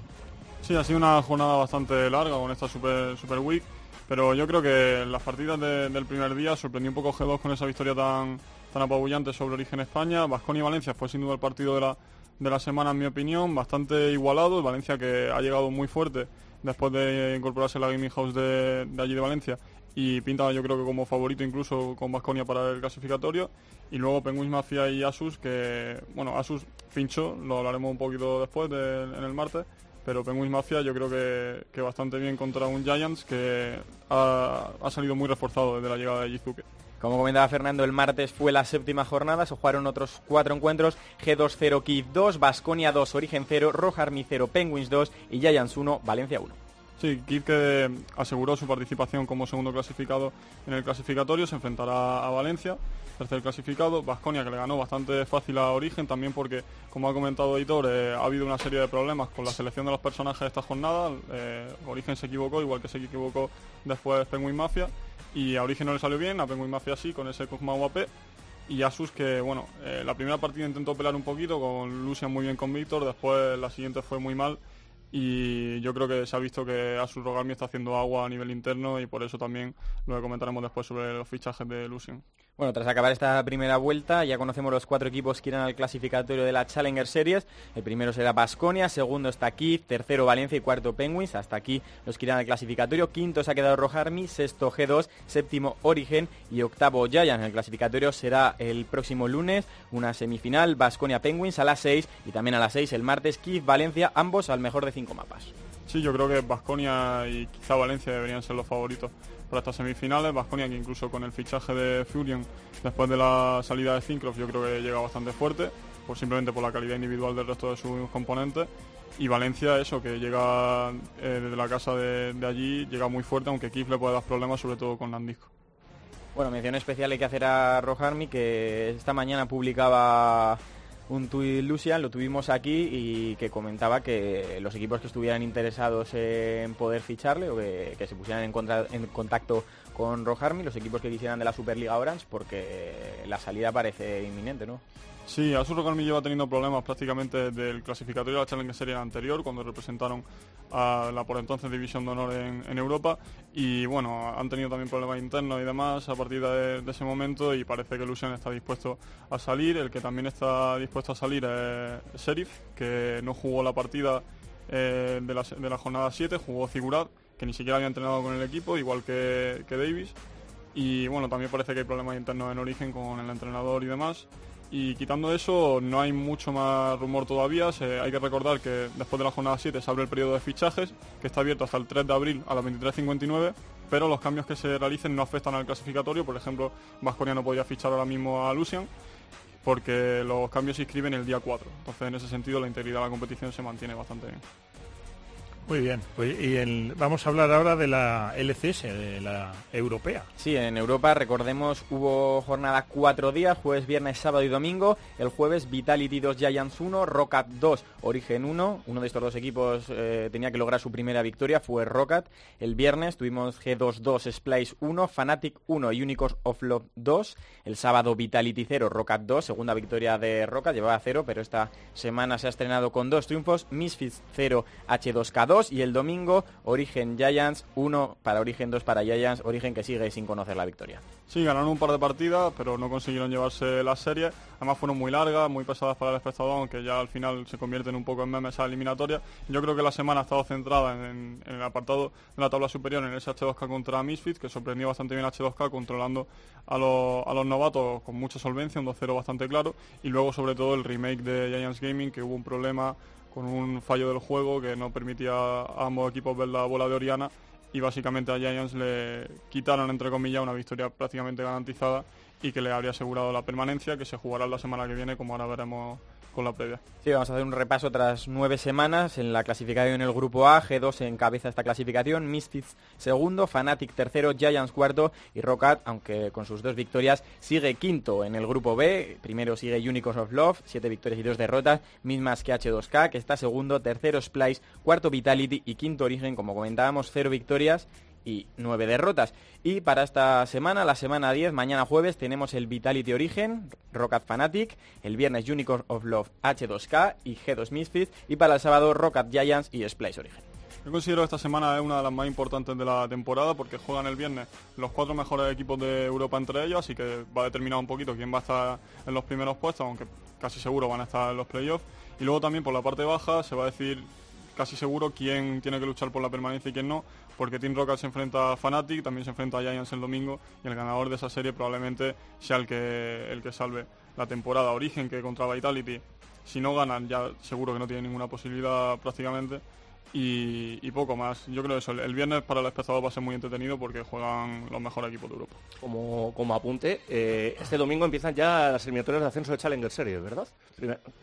Sí, ha sido una jornada bastante larga con esta Super, super Week. Pero yo creo que las partidas de, del primer día sorprendió un poco G2 con esa victoria tan, tan apabullante sobre Origen España. Vasconia y Valencia fue sin duda el partido de la, de la semana, en mi opinión, bastante igualado. Valencia que ha llegado muy fuerte después de incorporarse a la Gaming House de, allí de Valencia y pinta yo creo que como favorito incluso con Vasconia para el clasificatorio. Y luego Penguins Mafia y Asus, que, bueno, Asus pinchó, lo hablaremos un poquito después de, en el martes pero Penguins Mafia yo creo que, que, bastante bien contra un Giants que ha, ha, salido muy reforzado desde la llegada de Jizuke. Como comentaba Fernando, el martes fue la séptima jornada, se jugaron otros cuatro encuentros, G2-0 Kiev 2, Basconia 2, Origen 0, Roja Army 0, Penguins 2 y Giants 1, Valencia 1. Sí, Kiev que aseguró su participación como segundo clasificado en el clasificatorio, se enfrentará a Valencia, tercer clasificado, Vasconia que le ganó bastante fácil a Origen, también porque, como ha comentado Editor, eh, ha habido una serie de problemas con la selección de los personajes de esta jornada, eh, Origen se equivocó, igual que se equivocó después Penguin Mafia, y a Origen no le salió bien, a Penguin Mafia sí, con ese Kog'Maw AP, y Asus que, bueno, eh, la primera partida intentó pelar un poquito con Lucian muy bien con Víctor, después la siguiente fue muy mal y yo creo que se ha visto que Asus Rogarmi está haciendo agua a nivel interno y por eso también lo comentaremos después sobre los fichajes de Lucian. Bueno, tras acabar esta primera vuelta, ya conocemos los cuatro equipos que irán al clasificatorio de la Challenger Series. El primero será Basconia, segundo está aquí, tercero Valencia y cuarto Penguins. Hasta aquí los que irán al clasificatorio. Quinto se ha quedado Rojarmi, sexto G2, séptimo Origen y octavo Giants. El clasificatorio será el próximo lunes, una semifinal, Basconia Penguins a las 6 y también a las 6 el martes Kiev Valencia, ambos al mejor de cinco mapas. Sí, yo creo que Basconia y quizá Valencia deberían ser los favoritos para estas semifinales. Vasconia que incluso con el fichaje de Furion después de la salida de Zincroft yo creo que llega bastante fuerte, pues simplemente por la calidad individual del resto de sus componentes. Y Valencia, eso, que llega eh, desde la casa de, allí, llega muy fuerte, aunque Kif le puede dar problemas, sobre todo con Landisco. Bueno, mención especial hay que hacer a Rojarmi, que esta mañana publicaba un tuit Lucian, lo tuvimos aquí y que comentaba que los equipos que estuvieran interesados en poder ficharle o que, se pusieran en, contacto con Rojarmi, los equipos que quisieran de la Superliga Orange, porque la salida parece inminente, ¿no? Sí, Asus Rogarmi lleva teniendo problemas prácticamente desde el clasificatorio de la Challenger Series anterior, cuando representaron a la por entonces División de Honor en, Europa. Y bueno, han tenido también problemas internos y demás a partir de, ese momento y parece que Lucian está dispuesto a salir. El que también está dispuesto a salir es Sheriff, que no jugó la partida eh, de, la, jornada 7, jugó Figurat, que ni siquiera había entrenado con el equipo, igual que Davis. Y bueno, también parece que hay problemas internos en origen con el entrenador y demás. Y quitando eso, no hay mucho más rumor todavía. hay que recordar que después de la jornada 7 se abre el periodo de fichajes, que está abierto hasta el 3 de abril a las 23.59, pero los cambios que se realicen no afectan al clasificatorio. Por ejemplo, Vasconia no podía fichar ahora mismo a Lucian, porque los cambios se inscriben el día 4. Entonces, en ese sentido, la integridad de la competición se mantiene bastante bien. Muy bien, pues, y vamos a hablar ahora de la LCS, de la europea. Sí, en Europa, recordemos, hubo jornada cuatro días, jueves, viernes, sábado y domingo. El jueves Vitality 2, Giants 1, Rockat 2, Origen 1. Uno de estos dos equipos eh, tenía que lograr su primera victoria, fue Rockat. El viernes tuvimos G2-2, Splice 1, Fanatic 1 y Unicorns of Love 2. El sábado Vitality 0, Rockat 2, segunda victoria de Rockat, llevaba 0, pero esta semana se ha estrenado con dos triunfos, Misfits 0, H2K2 y el domingo Origen Giants 1 para Origen 2 para Giants, Origen que sigue sin conocer la victoria. Sí, ganaron un par de partidas, pero no consiguieron llevarse la serie. Además fueron muy largas, muy pesadas para el espectador, aunque ya al final se convierten un poco en memes esa eliminatoria. Yo creo que la semana ha estado centrada en, el apartado de la tabla superior, en ese H2K contra Misfits, que sorprendió bastante bien H2K controlando a, a los novatos con mucha solvencia, un 2-0 bastante claro. Y luego sobre todo el remake de Giants Gaming, que hubo un problema con un fallo del juego que no permitía a ambos equipos ver la bola de Oriana y básicamente a Giants le quitaron entre comillas una victoria prácticamente garantizada y que le habría asegurado la permanencia que se jugará la semana que viene como ahora veremos con la previa. Sí, vamos a hacer un repaso tras nueve semanas en la clasificación en el grupo A. G2 encabeza esta clasificación, Misfits segundo, Fnatic tercero, Giants cuarto y Rockat, aunque con sus dos victorias, sigue quinto en el grupo B. Primero sigue Unicorns of Love, siete victorias y dos derrotas, mismas que H2K, que está segundo, tercero Splice, cuarto Vitality y quinto Origen, como comentábamos, cero victorias y nueve derrotas. Y para esta semana, la semana 10, mañana jueves, tenemos el Vitality Origen, Rocket Fanatic, el viernes Unicorn of Love H2K y G2 Misfits, y para el sábado Rocket Giants y Splice Origen. Yo considero esta semana es una de las más importantes de la temporada porque juegan el viernes los cuatro mejores equipos de Europa entre ellos, así que va a determinar un poquito quién va a estar en los primeros puestos, aunque casi seguro van a estar en los playoffs. Y luego también por la parte baja se va a decir casi seguro quién tiene que luchar por la permanencia y quién no, porque Team Rocket se enfrenta a Fnatic, también se enfrenta a Giants el domingo y el ganador de esa serie probablemente sea el que, el que salve la temporada. Origen que contra Vitality, si no ganan ya seguro que no tiene ninguna posibilidad prácticamente. Y, poco más. Yo creo eso. El, viernes para el espectador va a ser muy entretenido porque juegan los mejores equipos de Europa. Como, como apunte, eh, este domingo empiezan ya las eliminatorias de ascenso de Challenger Series, ¿verdad?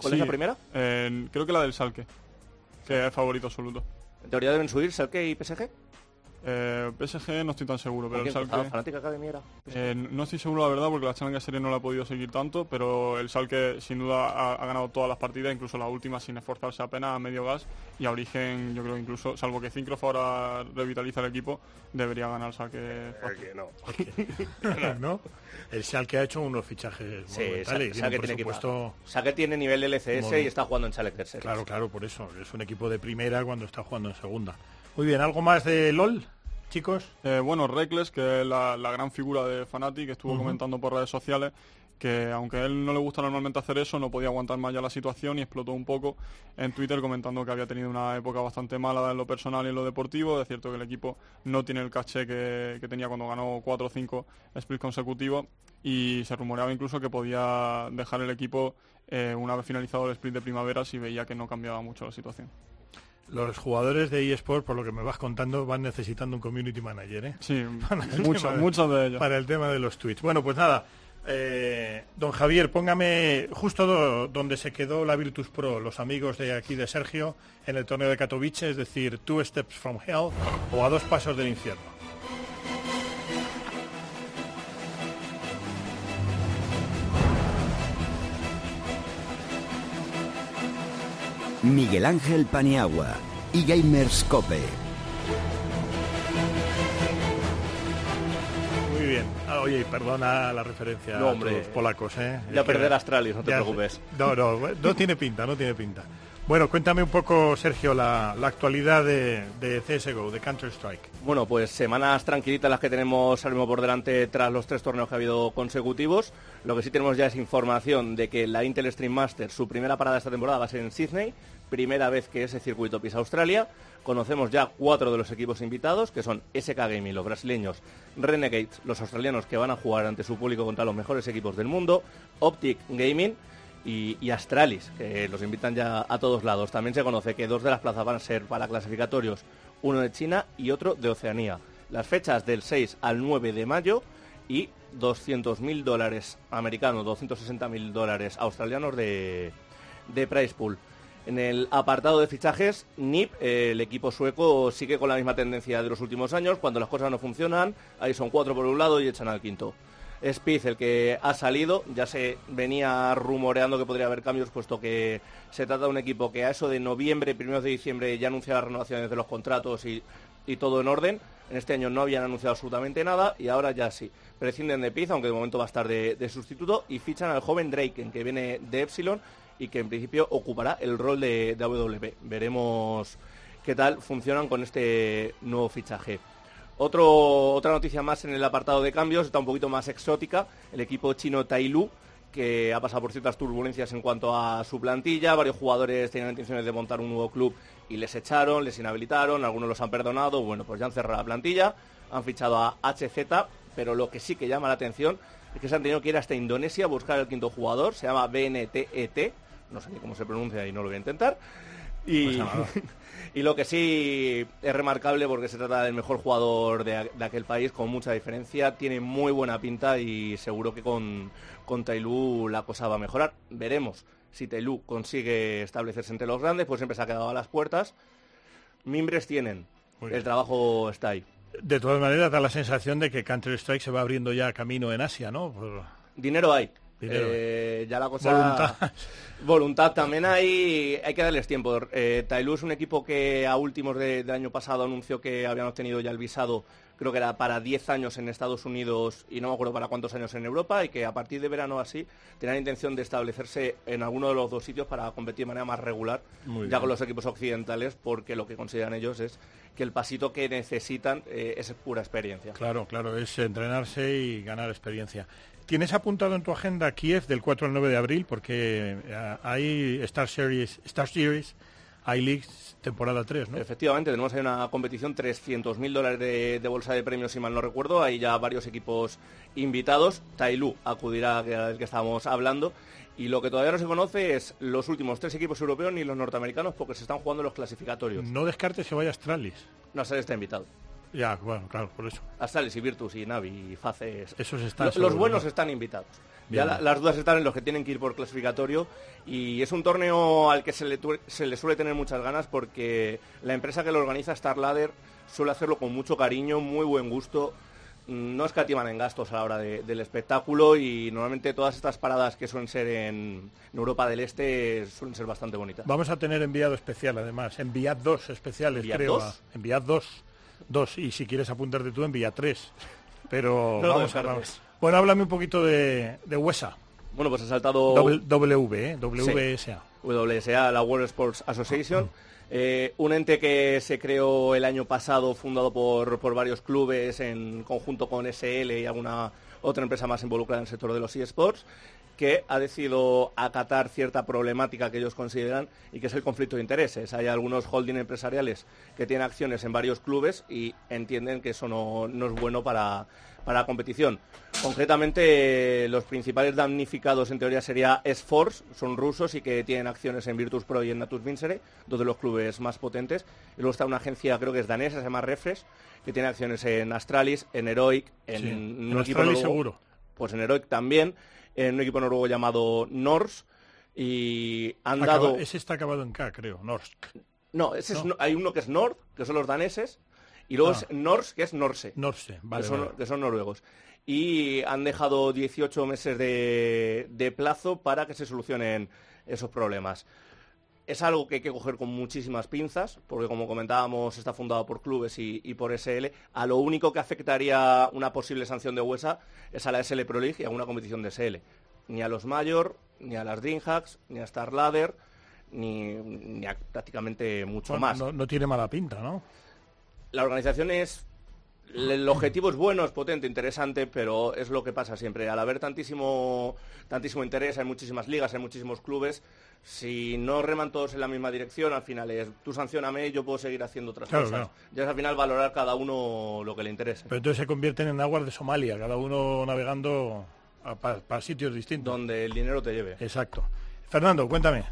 ¿Cuál es la primera? creo que la del Salque que es favorito absoluto. ¿En teoría deben subir Selke y PSG? Eh, PSG no estoy tan seguro, pero ¿Con el? Schalke... Ah, Fnatic Academy era. Eh, no estoy seguro la verdad porque la Challenger Series no la he podido seguir tanto, pero el Schalke sin duda ha, ha ganado todas las partidas, incluso la última sin esforzarse apenas a medio gas y a origen yo creo que incluso, salvo que Zincrof ahora revitaliza el equipo, debería ganar el Schalke. fácil. ¿No? El Schalke ha hecho unos fichajes Sí, monumentales. tiene Schalke un tiene presupuesto- nivel LCS Mono. y está jugando en Challenger Series. Claro, claro, por eso. Es un equipo de primera cuando está jugando en segunda. Muy bien, ¿algo más de LOL, chicos? Eh, bueno, Reckless, que es la, la gran figura de Fnatic, estuvo Ujú. comentando por redes sociales que aunque a él no le gusta normalmente hacer eso, no podía aguantar más ya la situación y explotó un poco en Twitter comentando que había tenido una época bastante mala en lo personal y en lo deportivo. Es cierto que el equipo no tiene el caché que, que tenía cuando ganó 4 o 5 splits consecutivos y se rumoreaba incluso que podía dejar el equipo eh, una vez finalizado el split de primavera si veía que no cambiaba mucho la situación. Los jugadores de eSport, por lo que me vas contando, van necesitando un community manager, ¿eh? Sí, mucho- muchos de ellos. Para el tema de los tweets. Bueno, pues nada. eh, don Javier, póngame justo do- donde se quedó la Virtus Pro, los amigos de aquí de Sergio, en el torneo de Katowice, es decir, Two Steps from Hell o a dos pasos del infierno. Miguel Ángel Paniagua y Gamers Cope. Muy bien. Ah, oye, perdona la referencia No, a hombre. los polacos, ¿eh? Ya perder Astralis, no te ya- preocupes. No, no, no tiene pinta, no tiene pinta. Bueno, cuéntame un poco, Sergio, la, la actualidad de, de CSGO, de Counter-Strike. Bueno, pues semanas tranquilitas las que tenemos ahora mismo por delante tras los tres torneos que ha habido consecutivos. Lo que sí tenemos ya es información de que la Intel Stream Master, su primera parada esta temporada va a ser en Sydney, primera vez que ese circuito pisa Australia. Conocemos ya cuatro de los equipos invitados, que son SK Gaming, los brasileños, Renegades, los australianos que van a jugar ante su público contra los mejores equipos del mundo, Optic Gaming y, Astralis, que los invitan ya a todos lados. También se conoce que dos de las plazas van a ser para clasificatorios, uno de China y otro de Oceanía. Las fechas del 6 al 9 de mayo y 200.000 dólares americanos, 260.000 dólares australianos de, de price pool. En el apartado de fichajes, NIP, el equipo sueco, sigue con la misma tendencia de los últimos años. Cuando las cosas no funcionan, ahí son cuatro por un lado y echan al quinto. Spiz, el que ha salido, ya se venía rumoreando que podría haber cambios, puesto que se trata de un equipo que a eso de noviembre, primeros de diciembre, ya anuncia las renovaciones de los contratos y, y todo en orden. En este año no habían anunciado absolutamente nada y ahora ya sí. Prescinden de Piz, aunque de momento va a estar de, de sustituto, y fichan al joven Draken, que viene de Epsilon y que en principio ocupará el rol de, de. Veremos qué tal funcionan con este nuevo fichaje. Otro, otra noticia más en el apartado de cambios, está un poquito más exótica, el equipo chino Tailu, que ha pasado por ciertas turbulencias en cuanto a su plantilla, varios jugadores tenían intenciones de montar un nuevo club y les echaron, les inhabilitaron, algunos los han perdonado, bueno, pues ya han cerrado la plantilla, han fichado a HZ, pero lo que sí que llama la atención es que se han tenido que ir hasta Indonesia a buscar el quinto jugador, se llama BNTET, E no sé ni cómo se pronuncia y no lo voy a intentar. Y, y lo que sí es remarcable porque se trata del mejor jugador de, de aquel país con mucha diferencia, tiene muy buena pinta y seguro que con, con Tailú la cosa va a mejorar. Veremos si Tailú consigue establecerse entre los grandes, pues siempre se ha quedado a las puertas. Mimbres tienen, el trabajo está ahí. De todas maneras, da la sensación de que Counter-Strike se va abriendo ya camino en Asia, ¿no? Por- Dinero hay. Dinero Eh, ya la cosa Voluntad. Voluntad también hay, hay que darles tiempo. Eh, Tailú es un equipo que a últimos de- del año pasado anunció que habían obtenido ya el visado, creo que era para 10 años en Estados Unidos y no me acuerdo para cuántos años en Europa y que a partir de verano así tenían intención de establecerse en alguno de los dos sitios para competir de manera más regular Muy ya bien. con los equipos occidentales porque lo que consideran ellos es que el pasito que necesitan eh, es pura experiencia. Claro, claro, es entrenarse y ganar experiencia. ¿Tienes apuntado en tu agenda Kiev del 4 al 9 de abril? Porque eh, hay Star Series, Star Series, I-League temporada 3, ¿no? Efectivamente, tenemos ahí una competición, 300.000 dólares de, de bolsa de premios, si mal no recuerdo. Hay ya varios equipos invitados. Tailú acudirá, del que estábamos hablando. Y lo que todavía no se conoce es los últimos tres equipos europeos ni los norteamericanos porque se están jugando los clasificatorios. No descartes que vaya Astralis. No, Astralis está invitado. Ya, bueno, claro, por eso. Astralis y Virtus y Navi y Faces. Esos están Los buenos ¿no? están invitados. Bien. Ya la- las dudas están en los que tienen que ir por clasificatorio y es un torneo al que se le, se le suele tener muchas ganas porque la empresa que lo organiza, Star Ladder, suele hacerlo con mucho cariño, muy buen gusto. Mm, No escatiman en gastos a la hora de- del espectáculo y normalmente todas estas paradas que suelen ser en, en Europa del Este suelen ser bastante bonitas. Vamos a tener enviado especial, además. Enviad dos especiales, ¿Enviad creo. dos? a- Enviad dos. Dos. Y si quieres apuntarte tú, envía tres. Pero No vamos a vamos. Bueno, háblame un poquito de, de WESA. Bueno, pues ha saltado... W, W, ¿eh? WSA. WSA, la World Sports Association, eh, un ente que se creó el año pasado, fundado por, por varios clubes en conjunto con SL y alguna otra empresa más involucrada en el sector de los eSports, que ha decidido acatar cierta problemática que ellos consideran y que es el conflicto de intereses. Hay algunos holding empresariales que tienen acciones en varios clubes y entienden que eso no, no es bueno para, para la competición. Concretamente, los principales damnificados en teoría sería S-Force, son rusos y que tienen acciones en Virtus Pro y en Natus Vincere, dos de los clubes más potentes. Y luego está una agencia, creo que es danesa, se llama Refresh, que tiene acciones en Astralis, en Heroic, en, Sí, un en equipo Astralis seguro. Pues en Heroic también, en un equipo noruego llamado Norse, y han Acaba- dado... Ese está acabado en K, creo. Norsk. No, ese es No. no- hay uno que es Nord, que son los daneses, y luego Ah. es Norse, que es Norse. Norse, vale, que, son, vale. que son noruegos. Y han dejado 18 meses de, de plazo para que se solucionen esos problemas. Es algo que hay que coger con muchísimas pinzas, porque como comentábamos, está fundado por clubes y, y por SL. A lo único que afectaría una posible sanción de USA es a la SL Pro League y a una competición de SL. Ni a los Mayor, ni a las Dreamhacks, ni a Star Ladder, ni, ni a prácticamente mucho Bueno, más No, no tiene mala pinta, ¿no? la organización es el objetivo es bueno, es potente, interesante, pero es lo que pasa siempre. Al haber tantísimo, tantísimo interés, hay muchísimas ligas, hay muchísimos clubes. Si no reman todos en la misma dirección, al final es tú sancioname, yo puedo seguir haciendo otras Claro, cosas. claro. Ya es al final valorar cada uno lo que le interese. Pero entonces se convierten en aguas de Somalia, cada uno navegando para sitios distintos. Donde el dinero te lleve. Exacto. Fernando, cuéntame.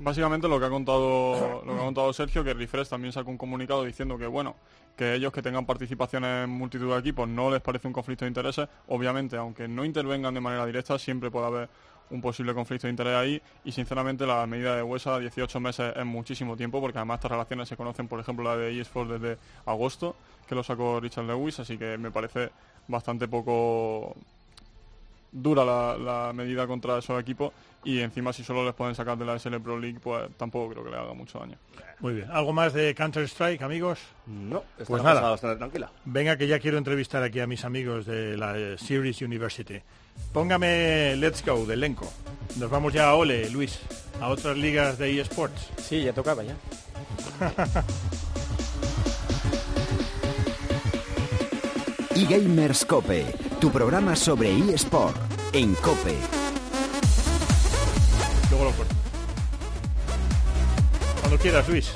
Básicamente lo que ha contado lo que ha contado Sergio, que Refresh también sacó un comunicado diciendo que bueno, que ellos que tengan participación en multitud de equipos no les parece un conflicto de intereses. Obviamente, aunque no intervengan de manera directa, siempre puede haber un posible conflicto de interés ahí. Y sinceramente la medida de Huesa 18 meses es muchísimo tiempo porque además estas relaciones se conocen por ejemplo la de eSports desde agosto que lo sacó Richard Lewis. Así que me parece bastante poco dura la, la medida contra esos equipos y encima si solo les pueden sacar de la SL Pro League pues tampoco creo que le haga mucho daño. Muy bien. ¿Algo más de Counter-Strike, amigos? No, está pues nada. bastante tranquila. Venga, que ya quiero entrevistar aquí a mis amigos de la eh, Series University. Póngame Let's Go del elenco. Nos vamos ya a Ole, Luis, a otras ligas de eSports. Sí, ya tocaba ya. eGamers Cope, tu programa sobre eSport en Cope. Luego lo corto. Cuando quieras, Luis.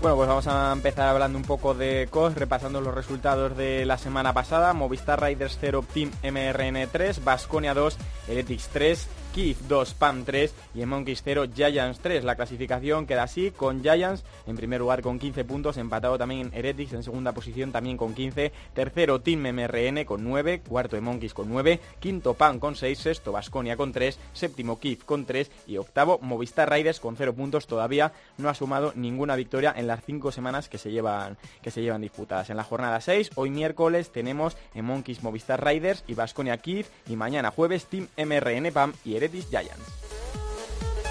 Bueno, pues vamos a empezar hablando un poco de COS, repasando los resultados de la semana pasada. Movistar Riders 0, Team MRN 3, Vasconia 2, Heretics 3, Kiev 2, PAM 3 y en Monkeys 0, Giants 3. La clasificación queda así, con Giants en primer lugar con 15 puntos, empatado también Heretics en segunda posición también con 15, tercero Team MRN con 9, cuarto de Monkeys con 9, quinto PAM con 6, sexto Vasconia con 3, séptimo Kiev con 3 y octavo Movistar Riders con 0 puntos. Todavía no ha sumado ninguna victoria en las 5 semanas que se llevan que se llevan disputadas. En la jornada 6, hoy miércoles tenemos en Monkeys Movistar Riders y Vasconia Kiev y mañana jueves Team MRN PAM y Heretics Giants.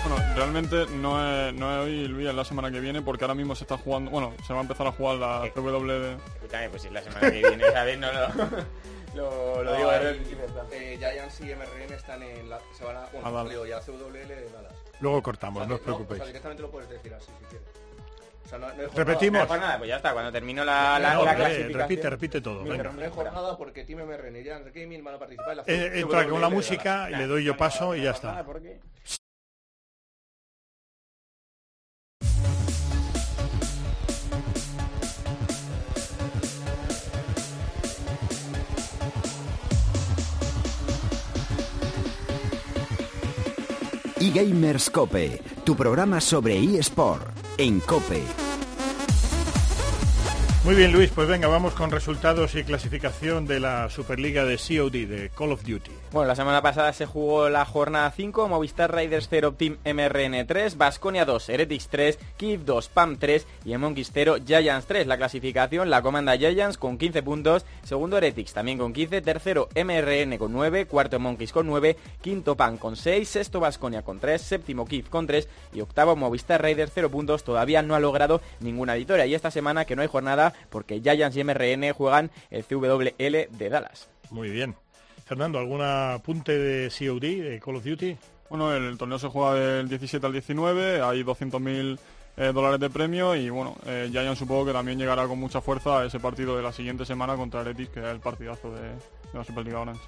Bueno, realmente no es, no es hoy, Luis, es la semana que viene, porque ahora mismo se está jugando, bueno, se va a empezar a jugar la PW. Escúchame, pues si la semana que viene, ¿sabes? No, no. Lo, lo No, digo de eh, Giants y MRN están en la, se van a, bueno, A Dallas. salió ya CWL de Dallas. Luego cortamos, O sea, no os preocupéis. o sea, directamente lo puedes decir así si quieres. O sea, no, no hay jornada- Repetimos. No, pues nada, pues ya está, cuando termino la, la, No, la clasificación. repite, repite todo. Pero venga. no hay jornada porque Team MRN y Gaming van a participar en la Eh, entra con la música y le doy yo paso y ya está. eGamers Cope, tu programa sobre eSport en Cope. Muy bien, Luis, pues venga, vamos con resultados y clasificación de la Superliga de COD, de Call of Duty. Bueno, la semana pasada se jugó la jornada 5, Movistar Raiders 0, Team MRN 3, Basconia 2, Heretics 3, Kiev 2, PAM 3 y en Monkeys 0, Giants 3. La clasificación, la comanda Giants con 15 puntos, segundo Heretics también con 15, tercero MRN con 9, cuarto Monkeys con 9, quinto PAM con 6, sexto Basconia con 3, séptimo Kiev con 3 y octavo Movistar Raiders 0 puntos, todavía no ha logrado ninguna victoria. Y esta semana que no hay jornada porque Giants y MRN juegan el CWL de Dallas. Muy bien. Fernando, ¿algún apunte de COD, de Call of Duty? Bueno, el torneo se juega del 17 al 19, hay 200.000 eh, dólares de premio y bueno, eh, Giants supongo que también llegará con mucha fuerza a ese partido de la siguiente semana contra Athletic, que es el partidazo de, de la Superliga Orange.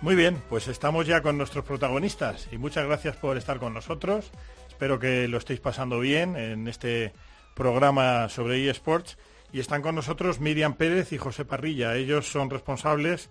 Muy bien, pues estamos ya con nuestros protagonistas y muchas gracias por estar con nosotros. Espero que lo estéis pasando bien en este programa sobre eSports. Y están con nosotros Miriam Pérez y José Parrilla. Ellos son responsables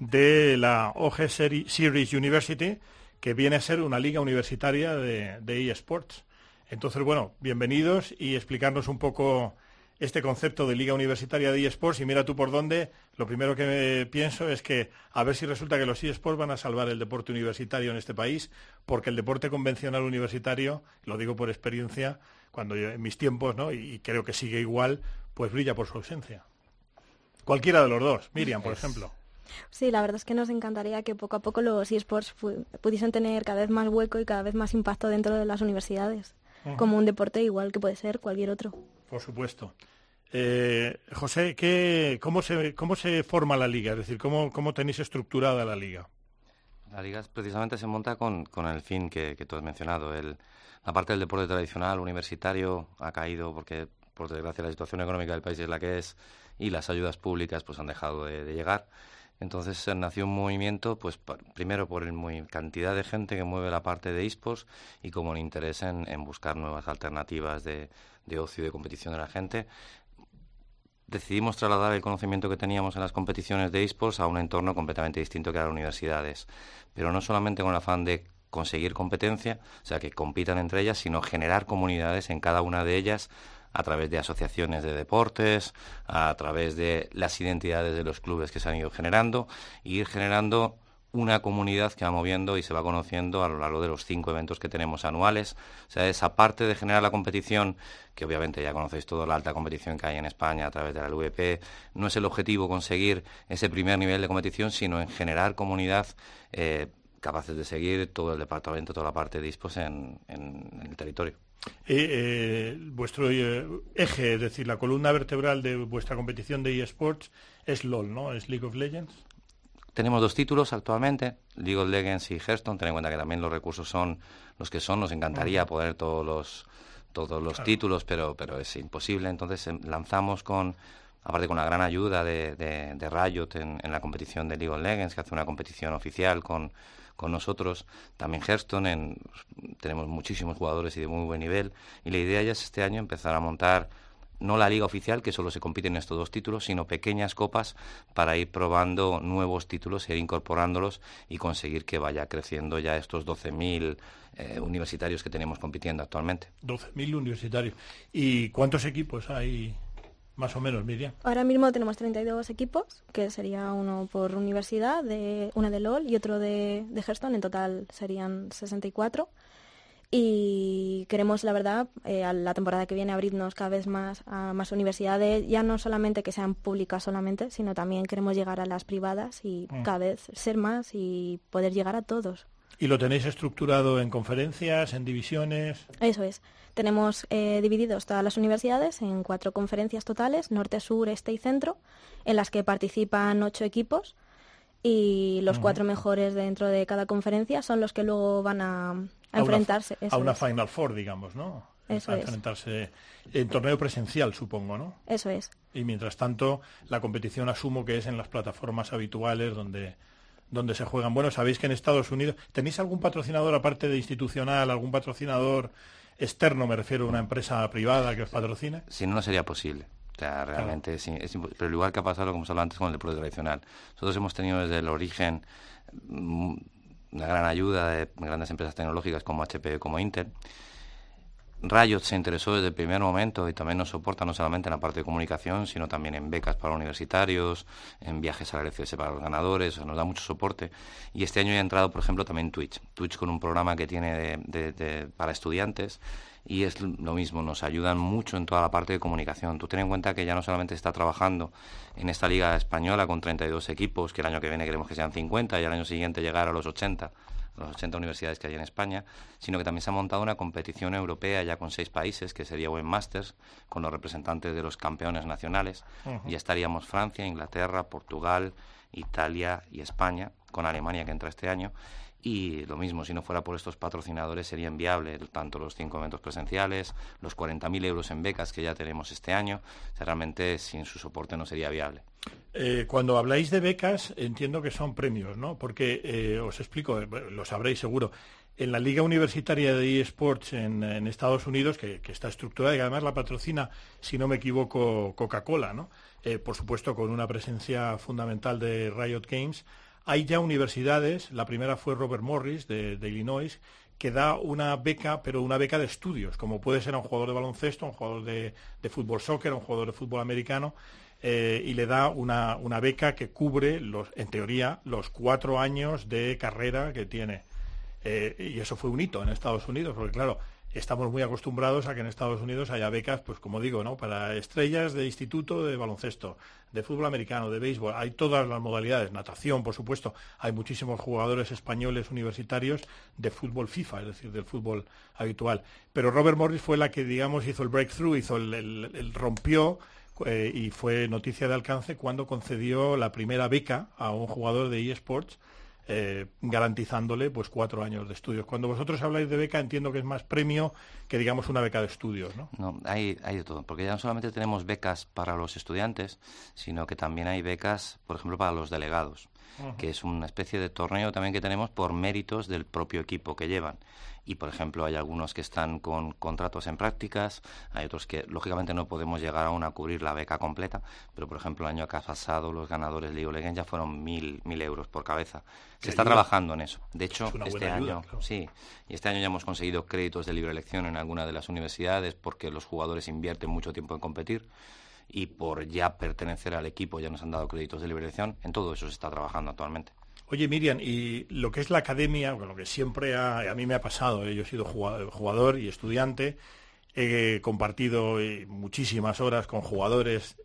de la OG Seri- Series University, que viene a ser una liga universitaria de, eSports. Entonces, bueno, bienvenidos y explicarnos un poco este concepto de liga universitaria de eSports. Y mira tú por dónde, lo primero que pienso es que a ver si resulta que los eSports van a salvar el deporte universitario en este país, porque el deporte convencional universitario, lo digo por experiencia, cuando yo, en mis tiempos, ¿no? y creo que sigue igual, pues brilla por su ausencia. Cualquiera de los dos, Miriam, por Es- ejemplo. Sí, la verdad es que nos encantaría que poco a poco los eSports pu- pudiesen tener cada vez más hueco y cada vez más impacto dentro de las universidades, como un deporte igual que puede ser cualquier otro. Por supuesto. Eh, José, ¿qué, cómo, se, ¿cómo se forma la liga? Es decir, ¿cómo, cómo tenéis estructurada la liga? La liga precisamente se monta con, con el fin que, que tú has mencionado. El, la parte del deporte tradicional, universitario, ha caído porque, por desgracia, la situación económica del país es la que es y las ayudas públicas pues han dejado de, llegar. Entonces eh, nació un movimiento, pues primero por el cantidad de gente que mueve la parte de esports y como el interés en, en buscar nuevas alternativas de, de ocio y de competición de la gente decidimos trasladar el conocimiento que teníamos en las competiciones de esports a un entorno completamente distinto que a las universidades. Pero no solamente con el afán de conseguir competencia, o sea, que compitan entre ellas, sino generar comunidades en cada una de ellas a través de asociaciones de deportes, a través de las identidades de los clubes que se han ido generando, e ir generando una comunidad que va moviendo y se va conociendo a lo largo de los cinco eventos que tenemos anuales. O sea, esa parte de generar la competición, que obviamente ya conocéis toda la alta competición que hay en España a través de la LVP, no es el objetivo conseguir ese primer nivel de competición, sino en generar comunidad eh, capaces de seguir todo el departamento, toda la parte de en el territorio. Eh, eh, vuestro eh, eje, es decir, la columna vertebral de vuestra competición de eSports es LOL, ¿no? Es League of Legends. Tenemos dos títulos actualmente, League of Legends y Hearthstone. Ten en cuenta que también los recursos son los que son. Nos encantaría poner todos los todos los Claro. títulos, pero pero es imposible. Entonces em, lanzamos con aparte con la gran ayuda de, de, de Riot en, en la competición de League of Legends, que hace una competición oficial con con nosotros, también Hearthstone, en- tenemos muchísimos jugadores y de muy buen nivel, y la idea ya es este año empezar a montar no la liga oficial, que solo se compite en estos dos títulos, sino pequeñas copas para ir probando nuevos títulos, ir incorporándolos y conseguir que vaya creciendo ya estos 12.000 eh, universitarios que tenemos compitiendo actualmente. 12.000 universitarios. ¿Y cuántos equipos hay, más o menos, Miriam? Ahora mismo tenemos 32 equipos, que sería uno por universidad, de, uno de LOL y otro de, de Hearthstone, en total serían 64. Y queremos, la verdad, eh, a la temporada que viene abrirnos cada vez más a más universidades, ya no solamente que sean públicas solamente, sino también queremos llegar a las privadas y Mm. cada vez ser más y poder llegar a todos. ¿Y lo tenéis estructurado en conferencias, en divisiones? Eso es. Tenemos eh, divididos todas las universidades en cuatro conferencias totales, norte, sur, este y centro, en las que participan ocho equipos y los cuatro mejores dentro de cada conferencia son los que luego van a, enfrentarse. a una es. Final Four, digamos, ¿no? Eso a es. enfrentarse en torneo presencial, supongo, ¿no? Eso es. Y mientras tanto, la competición asumo que es en las plataformas habituales donde, donde se juegan. Bueno, sabéis que en Estados Unidos, ¿tenéis algún patrocinador aparte de institucional, algún patrocinador externo, me refiero a una empresa privada que os patrocine? Si no, no sería posible. O sea, realmente es, es Pero igual que ha pasado, como hemos hablado antes, con el deporte tradicional. Nosotros hemos tenido desde el origen mm, una gran ayuda de grandes empresas tecnológicas como HP como Intel. Riot se interesó desde el primer momento y también nos soporta no solamente en la parte de comunicación, sino también en becas para universitarios, en viajes a la LCS para los ganadores, nos da mucho soporte. Y este año ha entrado, por ejemplo, también Twitch. Twitch con un programa que tiene para estudiantes y es lo mismo, nos ayudan mucho en toda la parte de comunicación. Tú ten en cuenta que ya no solamente está trabajando en esta liga española con 32 equipos, que el año que viene queremos que sean 50 y el año siguiente llegar a los 80 las 80 universidades que hay en España, sino que también se ha montado una competición europea ya con seis países, que sería Web Masters, con los representantes de los campeones nacionales. Y estaríamos Francia, Inglaterra, Portugal, Italia y España, con Alemania que entra este año. Y lo mismo, si no fuera por estos patrocinadores sería inviable, tanto los cinco eventos presenciales, los 40.000 euros en becas que ya tenemos este año, realmente sin su soporte no sería viable. Eh, cuando habláis de becas, entiendo que son premios, ¿no? Porque eh, os explico, eh, lo sabréis seguro. En la Liga Universitaria de eSports en, Estados Unidos, que, está estructurada y además la patrocina, si no me equivoco, Coca-Cola, ¿no? por supuesto, con una presencia fundamental de Riot Games, hay ya universidades, la primera fue Robert Morris de, Illinois, que da una beca, pero una beca de estudios, como puede ser a un jugador de baloncesto, a un jugador de, fútbol soccer, a un jugador de fútbol americano, eh, y le da una, beca que cubre, los, en teoría, los cuatro años de carrera que tiene. Eh, y eso fue un hito en Estados Unidos, porque claro, estamos muy acostumbrados a que en Estados Unidos haya becas, pues como digo, ¿no? Para estrellas de instituto de baloncesto, de fútbol americano, de béisbol, hay todas las modalidades, natación, por supuesto, hay muchísimos jugadores españoles universitarios de fútbol FIFA, es decir, del fútbol habitual. Pero Robert Morris fue la que, digamos, hizo el breakthrough, hizo el, rompió eh, y fue noticia de alcance cuando concedió la primera beca a un jugador de eSports eh, garantizándole pues cuatro años de estudios. Cuando vosotros habláis de beca entiendo que es más premio que digamos una beca de estudios, ¿no? No, hay, hay de todo, porque ya no solamente tenemos becas para los estudiantes, sino que también hay becas, por ejemplo, para los delegados, que es una especie de torneo también que tenemos por méritos del propio equipo que llevan y por ejemplo hay algunos que están con contratos en prácticas, hay otros que lógicamente no podemos llegar aún a cubrir la beca completa, pero por ejemplo el año que ha pasado los ganadores de League ya fueron mil, mil euros por cabeza. Se está trabajando en eso. De hecho, este año, sí, y este año ya hemos conseguido créditos de libre elección en alguna de las universidades porque los jugadores invierten mucho tiempo en competir y por ya pertenecer al equipo ya nos han dado créditos de libre elección. En todo eso se está trabajando actualmente. Oye, Miriam, y lo que es la academia, lo que siempre a mí me ha pasado, ¿eh? yo he sido jugador y estudiante, he compartido eh, muchísimas horas con jugadores,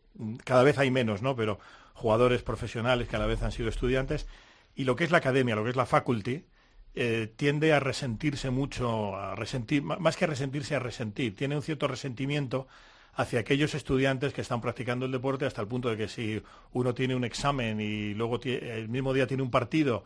cada vez hay menos, ¿no? Pero jugadores profesionales que a la vez han sido estudiantes, y lo que es la academia, lo que es la faculty, eh, tiende a resentirse mucho, a resentir, más que a resentirse, a resentir, tiene un cierto resentimiento hacia aquellos estudiantes que están practicando el deporte hasta el punto de que si uno tiene un examen y luego el mismo día tiene un partido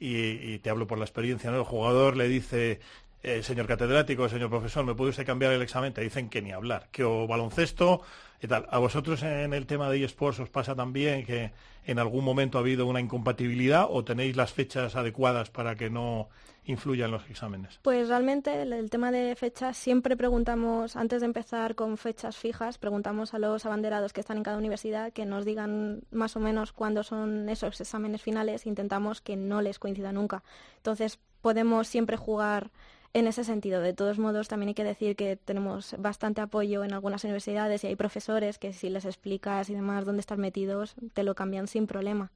y, te hablo por la experiencia, ¿no? el jugador le dice, eh, señor catedrático, señor profesor, ¿me puede usted cambiar el examen? Te dicen que ni hablar, que o baloncesto y tal. ¿A vosotros en el tema de eSports os pasa también que en algún momento ha habido una incompatibilidad o tenéis las fechas adecuadas para que no influya en los exámenes? Pues realmente el, tema de fechas siempre preguntamos, antes de empezar con fechas fijas, preguntamos a los abanderados que están en cada universidad que nos digan más o menos cuándo son esos exámenes finales. Intentamos que no les coincida nunca. Entonces podemos siempre jugar en ese sentido. De todos modos, también hay que decir que tenemos bastante apoyo en algunas universidades y hay profesores que si les explicas y demás dónde están metidos, te lo cambian sin problema.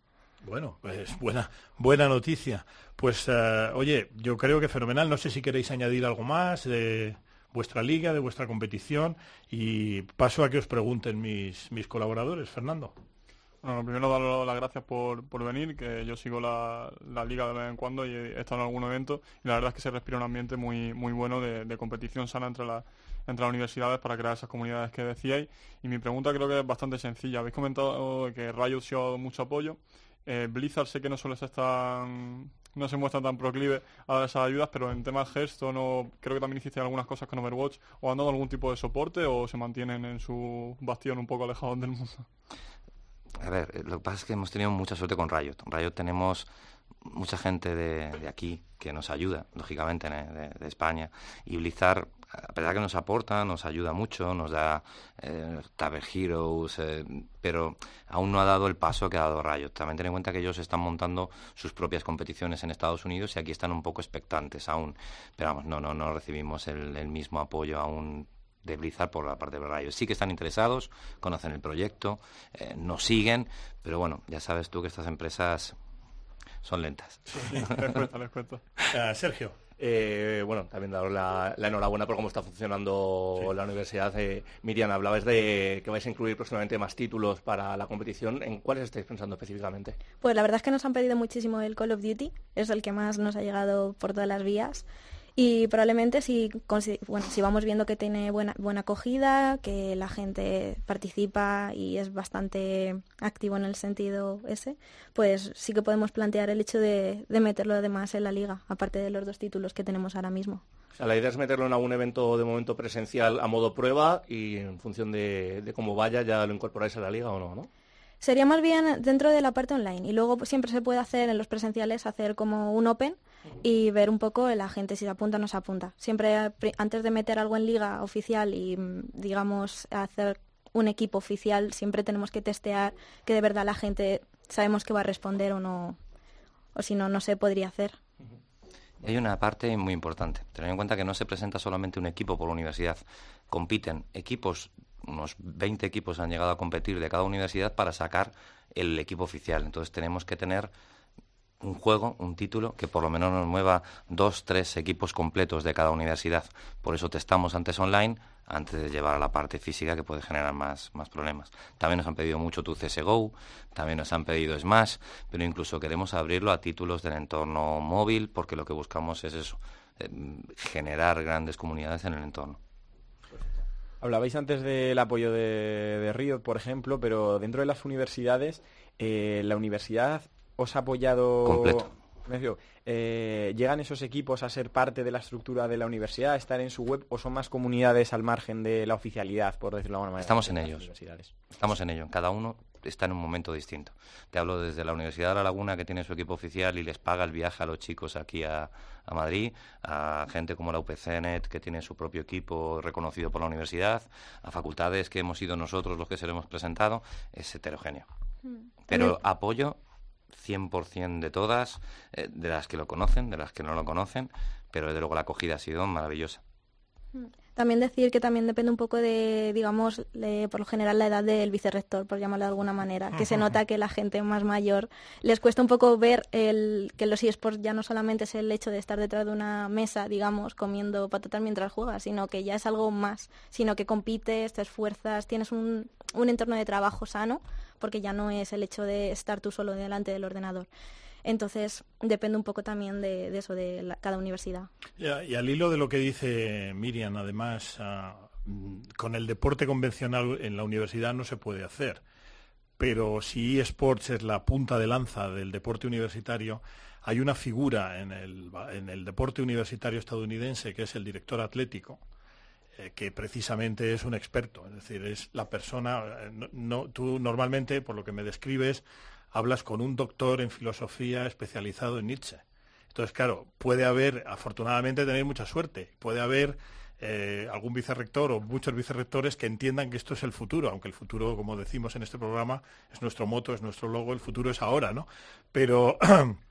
Bueno, pues buena, buena noticia. Pues eh, oye, yo creo que fenomenal. No sé si queréis añadir algo más de vuestra liga, de vuestra competición y paso a que os pregunten mis, mis colaboradores. Fernando. Bueno, primero dar las gracias por, por venir, que yo sigo la, la, liga de vez en cuando y he estado en algún evento y la verdad es que se respira un ambiente muy, muy bueno de, de competición sana entre, la, entre las universidades para crear esas comunidades que decíais. Y mi pregunta creo que es bastante sencilla. Habéis comentado que Riot se ha dado mucho apoyo eh, Blizzard sé que no suele ser tan no se muestra tan proclive a dar esas ayudas, pero en temas Hearthstone o creo que también hiciste algunas cosas con Overwatch, o han dado algún tipo de soporte o se mantienen en su bastión un poco alejados del mundo. A ver, eh, lo que pasa es que hemos tenido mucha suerte con Riot. Riot tenemos mucha gente de, aquí que nos ayuda, lógicamente, de, España. Y Blizzard a pesar que nos aporta, nos ayuda mucho, nos da eh, Taber Heroes, eh, pero aún no ha dado el paso que ha dado Rayo. También ten en cuenta que ellos están montando sus propias competiciones en Estados Unidos y aquí están un poco expectantes aún. Pero vamos, no, no, no recibimos el, el mismo apoyo aún de Blizzard por la parte de Rayo. Sí que están interesados, conocen el proyecto, eh, nos siguen, pero bueno, ya sabes tú que estas empresas son lentas. les cuento, les cuento. Ah, Sergio. Eh, bueno, también daros la, la enhorabuena por cómo está funcionando la universidad. Eh, Miriam, hablabais de que vais a incluir próximamente más títulos para la competición. ¿En cuáles estáis pensando específicamente? Pues la verdad es que nos han pedido muchísimo el Call of Duty, es el que más nos ha llegado por todas las vías. Y probablemente si, bueno, si vamos viendo que tiene buena, buena acogida, que la gente participa y es bastante activo en el sentido ese, pues sí que podemos plantear el hecho de, meterlo además en la liga, aparte de los dos títulos que tenemos ahora mismo. La idea es meterlo en algún evento de momento presencial a modo prueba y en función de, de cómo vaya ya lo incorporáis a la liga o no, ¿no? Sería más bien dentro de la parte online y luego siempre se puede hacer en los presenciales hacer como un open y ver un poco la gente si se apunta o no se apunta. Siempre antes de meter algo en liga oficial y mm, digamos hacer un equipo oficial siempre tenemos que testear que de verdad la gente sabemos que va a responder o no o si no no se podría hacer. Hay una parte muy importante. Tener en cuenta que no se presenta solamente un equipo por universidad. Compiten equipos, unos 20 equipos han llegado a competir de cada universidad para sacar el equipo oficial. Entonces tenemos que tener un juego, un título, que por lo menos nos mueva dos, tres equipos completos de cada universidad. Por eso testamos antes online, antes de llevar a la parte física que puede generar más, más problemas. También nos han pedido mucho tu CSGO, también nos han pedido Smash, pero incluso queremos abrirlo a títulos del entorno móvil porque lo que buscamos es eso, eh, generar grandes comunidades en el entorno. Hablabais antes del apoyo de, de Riot, por ejemplo, pero dentro de las universidades, eh, ¿la universidad os ha apoyado... Completo. Eh, ¿Llegan esos equipos a ser parte de la estructura de la universidad, a estar en su web, o son más comunidades al margen de la oficialidad, por decirlo de alguna manera? Estamos en ellos. universidades? Estamos en ello. Cada uno está en un momento distinto. Te hablo desde la Universidad de La Laguna, que tiene su equipo oficial y les paga el viaje a los chicos aquí a, a Madrid, a gente como la UPCNet, que tiene su propio equipo reconocido por la universidad, a facultades que hemos sido nosotros los que se lo hemos presentado. Es heterogéneo. Pero apoyo 100% de todas, eh, de las que lo conocen, de las que no lo conocen, pero desde luego la acogida ha sido maravillosa. También decir que también depende un poco de, digamos, de- por lo general la edad del vicerrector, por llamarlo de alguna manera, que se nota que la gente más mayor les cuesta un poco ver el, que los eSports ya no solamente es el hecho de estar detrás de una mesa, digamos, comiendo patatas mientras juegas, sino que ya es algo más, sino que compites, te esfuerzas, tienes un, un entorno de trabajo sano, porque ya no es el hecho de estar tú solo delante del ordenador. Entonces, depende un poco también de, eso, de la- cada universidad. Y, y al hilo de lo que dice Miriam, además, ah, con el deporte convencional en la universidad no se puede hacer. Pero si eSports es la punta de lanza del deporte universitario, hay una figura en el, en el deporte universitario estadounidense que es el director atlético, eh, que precisamente es un experto. Es decir, es la persona. eh, no, no- tú normalmente, por lo que me describes, hablas con un doctor en filosofía especializado en Nietzsche. Entonces, claro, puede haber, afortunadamente, tener mucha suerte. Puede haber eh, algún vicerrector o muchos vicerrectores que entiendan que esto es el futuro, aunque el futuro, como decimos en este programa, es nuestro moto, es nuestro logo, el futuro es ahora, ¿no? Pero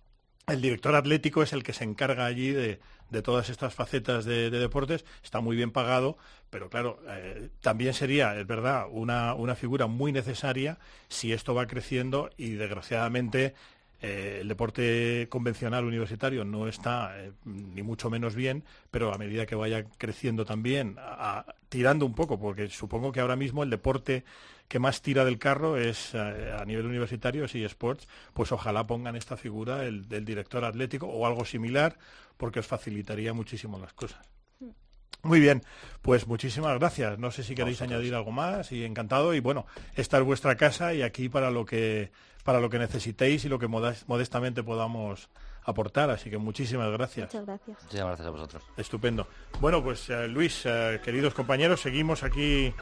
el director atlético es el que se encarga allí de, todas estas facetas de, de deportes, está muy bien pagado, pero claro, eh, también sería, es verdad, una, una figura muy necesaria si esto va creciendo y desgraciadamente eh, el deporte convencional universitario no está eh, ni mucho menos bien, pero a medida que vaya creciendo también, tirando un poco, porque supongo que ahora mismo el deporte que más tira del carro es eh, a nivel universitario, es eSports, pues ojalá pongan esta figura el, del director atlético o algo similar, porque os facilitaría muchísimo las cosas. Muy bien, pues muchísimas gracias. No sé si queréis añadir algo más y encantado. Y bueno, esta es vuestra casa y aquí para lo que para lo que necesitéis y lo que modestamente podamos aportar. Así que muchísimas gracias. Muchas gracias. Muchísimas gracias a vosotros. Estupendo. Bueno, pues eh, Luis, eh, queridos compañeros, seguimos aquí.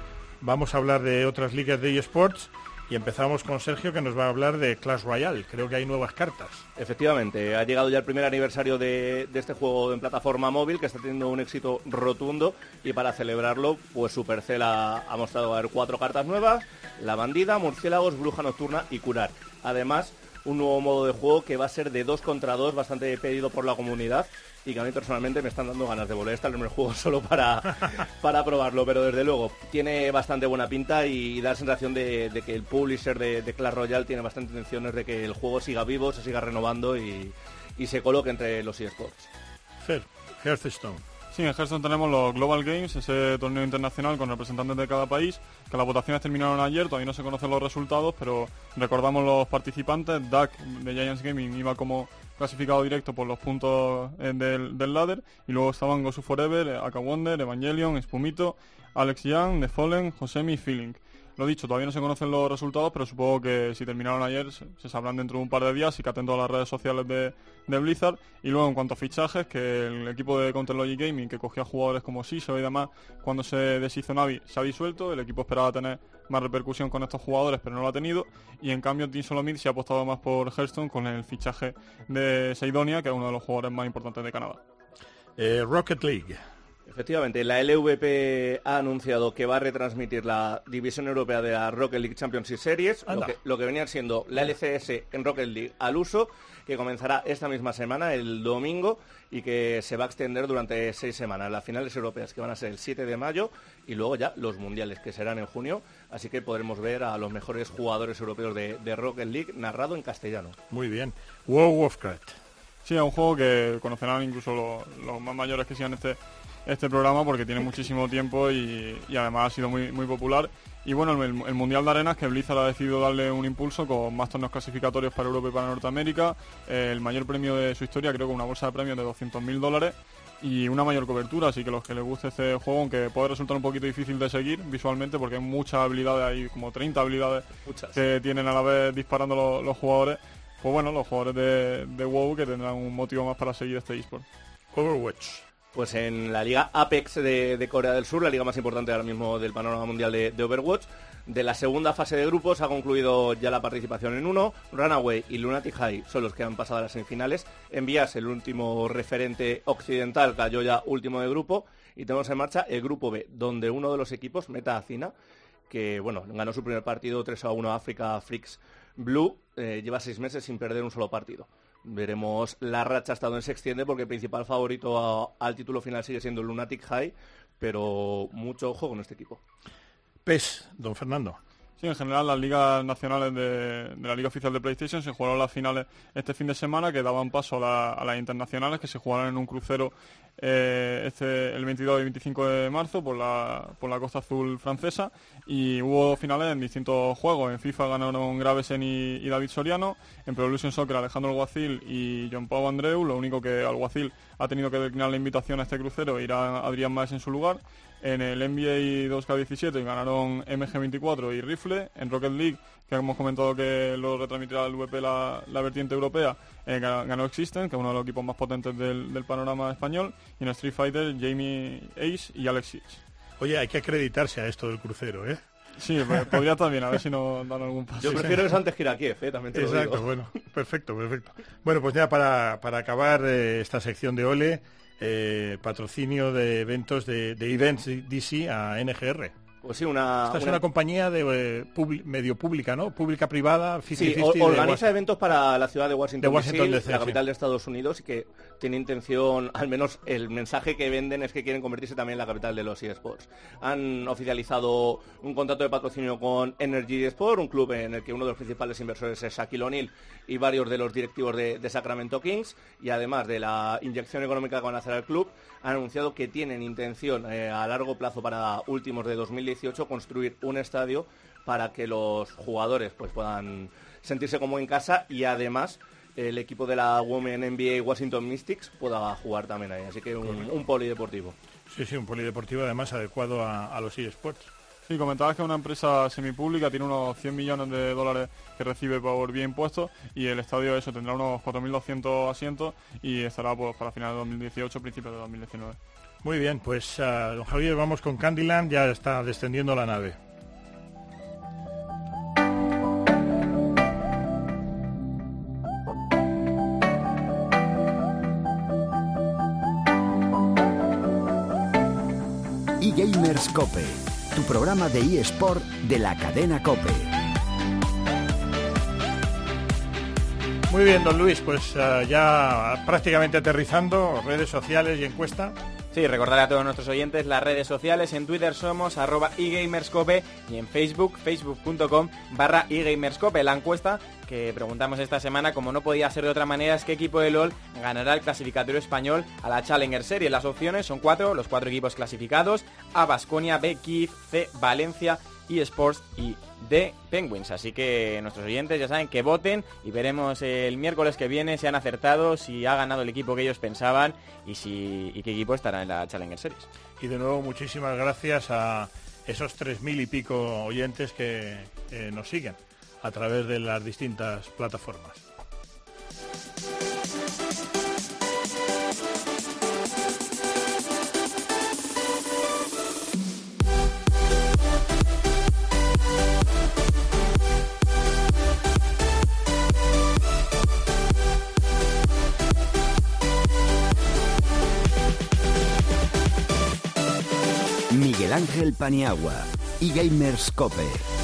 Vamos a hablar de otras ligas de eSports Y empezamos con Sergio que nos va a hablar de Clash Royale. Creo que hay nuevas cartas. Efectivamente, ha llegado ya el primer aniversario de, este juego en plataforma móvil que está teniendo un éxito rotundo y para celebrarlo, pues Supercell ha, ha mostrado a ver cuatro cartas nuevas, la bandida, murciélagos, bruja nocturna y curar. Además, un nuevo modo de juego que va a ser de dos contra dos, bastante pedido por la comunidad y que a mí personalmente me están dando ganas de volver a estar en el juego solo para, para probarlo, pero desde luego tiene bastante buena pinta y da la sensación de, que el publisher de, Clash Royale tiene bastantes intenciones de que el juego siga vivo, se siga renovando y, y se coloque entre los eSports. Fer, Hearthstone. Sí, en Hearthstone tenemos los Global Games, ese torneo internacional con representantes de cada país, que las votaciones terminaron ayer, todavía no se conocen los resultados, pero recordamos los participantes, Duck de Giants Gaming iba como clasificado directo por los puntos eh, del, del, ladder y luego estaban Gosu Forever, Aka Wonder, Evangelion, Spumito, Alex Young, The Fallen, Josemi y Feeling. Lo dicho, todavía no se conocen los resultados, pero supongo que si terminaron ayer se, sabrán dentro de un par de días y que atento a las redes sociales de, de, Blizzard. Y luego en cuanto a fichajes, que el equipo de Counter Logic Gaming, que cogía jugadores como Siso y demás, cuando se deshizo Navi, se ha disuelto. El equipo esperaba tener más repercusión con estos jugadores, pero no lo ha tenido. Y en cambio Team Solomid se ha apostado más por Hearthstone con el fichaje de Seidonia, que es uno de los jugadores más importantes de Canadá. Eh, Rocket League. Efectivamente, la LVP ha anunciado que va a retransmitir la división europea de la Rocket League Championship Series, lo que, lo que, venían siendo la LCS en Rocket League al uso, que comenzará esta misma semana, el domingo, y que se va a extender durante seis semanas. Las finales europeas que van a ser el 7 de mayo y luego ya los mundiales que serán en junio, así que podremos ver a los mejores jugadores europeos de, de Rocket League narrado en castellano. Muy bien. World of Warcraft. Sí, es un juego que conocerán incluso los, los más mayores que sigan este este programa porque tiene muchísimo tiempo y, y, además ha sido muy, muy popular. Y bueno, el, el, Mundial de Arenas que Blizzard ha decidido darle un impulso con más torneos clasificatorios para Europa y para Norteamérica, eh, el mayor premio de su historia, creo que una bolsa de premios de 200.000 dólares y una mayor cobertura, así que los que les guste este juego, aunque puede resultar un poquito difícil de seguir visualmente porque hay muchas habilidades, hay como 30 habilidades muchas. que tienen a la vez disparando los, los jugadores, pues bueno, los jugadores de, de WoW que tendrán un motivo más para seguir este eSport. Overwatch pues en la liga Apex de, Corea del Sur, la liga más importante ahora mismo del panorama mundial de, Overwatch. De la segunda fase de grupos ha concluido ya la participación en uno. Runaway y Lunatic High son los que han pasado a las semifinales. Envías, el último referente occidental, cayó ya último de grupo. Y tenemos en marcha el grupo B, donde uno de los equipos, Meta Acina, que bueno, ganó su primer partido 3 a 1 a África Freaks Blue, eh, lleva seis meses sin perder un solo partido. Veremos la racha hasta donde se extiende porque el principal favorito al título final sigue siendo el Lunatic High, pero mucho ojo con este equipo. PES, don Fernando. En general las ligas nacionales de, la Liga Oficial de PlayStation se jugaron las finales este fin de semana que daban paso a, la, a las internacionales que se jugaron en un crucero eh, este, el 22 y 25 de marzo por la, costa azul francesa y hubo finales en distintos juegos. En FIFA ganaron Gravesen y, y David Soriano, en Pro Evolution Soccer Alejandro Alguacil y John Pau Andreu, lo único que Alguacil ha tenido que declinar la invitación a este crucero irá Adrián Maes en su lugar. En el NBA 2K17 ganaron MG24 y Rifle. En Rocket League, que hemos comentado que lo retransmitirá el VP la, la vertiente europea, eh, ganó Existence, que es uno de los equipos más potentes del, del, panorama español. Y en Street Fighter, Jamie Ace y Alex Oye, hay que acreditarse a esto del crucero, ¿eh? Sí, podría también, a ver si nos dan algún paso. Yo prefiero eso antes que ir a Kiev, ¿eh? también te Exacto, lo digo. bueno, perfecto, perfecto. Bueno, pues ya para, para acabar eh, esta sección de Ole, eh, patrocinio de eventos de, de Events DC a NGR. Pues sí, una, Esta es una... una compañía de eh, publi medio pública, ¿no? Pública privada. 50 Sí, 50 organiza eventos para la ciudad de Washington, de Washington DC, DC, la sí. capital de Estados Unidos, y que tiene intención, al menos el mensaje que venden es que quieren convertirse también en la capital de los eSports. Han oficializado un contrato de patrocinio con Energy Sport, un club en el que uno de los principales inversores es Shaquille O'Neal y varios de los directivos de, de Sacramento Kings, y además de la inyección económica que van a hacer al club, han anunciado que tienen intención eh, a largo plazo para últimos de 2018 construir un estadio para que los jugadores pues puedan sentirse como en casa y además el equipo de la Women NBA Washington Mystics pueda jugar también ahí. Así que un, un polideportivo. Sí, sí, un polideportivo además adecuado a, a los eSports. Sí, comentabas que una empresa semipública tiene unos 100 millones de dólares que recibe por bien impuestos y el estadio eso tendrá unos 4.200 asientos y estará pues, para finales de 2018, principios de 2019. Muy bien, pues uh, don Javier, vamos con Candyland, ya está descendiendo la nave. E-Gamers Cope tu programa de eSport de la cadena Cope. Muy bien, don Luis, pues eh, ya prácticamente aterrizando, redes sociales y encuesta. Sí, recordar a todos nuestros oyentes las redes sociales. En Twitter somos arroba eGamerscope y en Facebook, facebook.com barra eGamerscope. La encuesta que preguntamos esta semana, como no podía ser de otra manera, es qué equipo de LOL ganará el clasificatorio español a la Challenger Series. Las opciones son cuatro, los cuatro equipos clasificados, A Basconia, B Kiev, C Valencia, eSports y de Penguins. Así que nuestros oyentes ya saben que voten y veremos el miércoles que viene si han acertado, si ha ganado el equipo que ellos pensaban y, si, y qué equipo estará en la Challenger Series. Y de nuevo muchísimas gracias a esos tres mil y pico oyentes que eh, nos siguen a través de las distintas plataformas. Miguel Ángel Paniagua y Gamers Cope.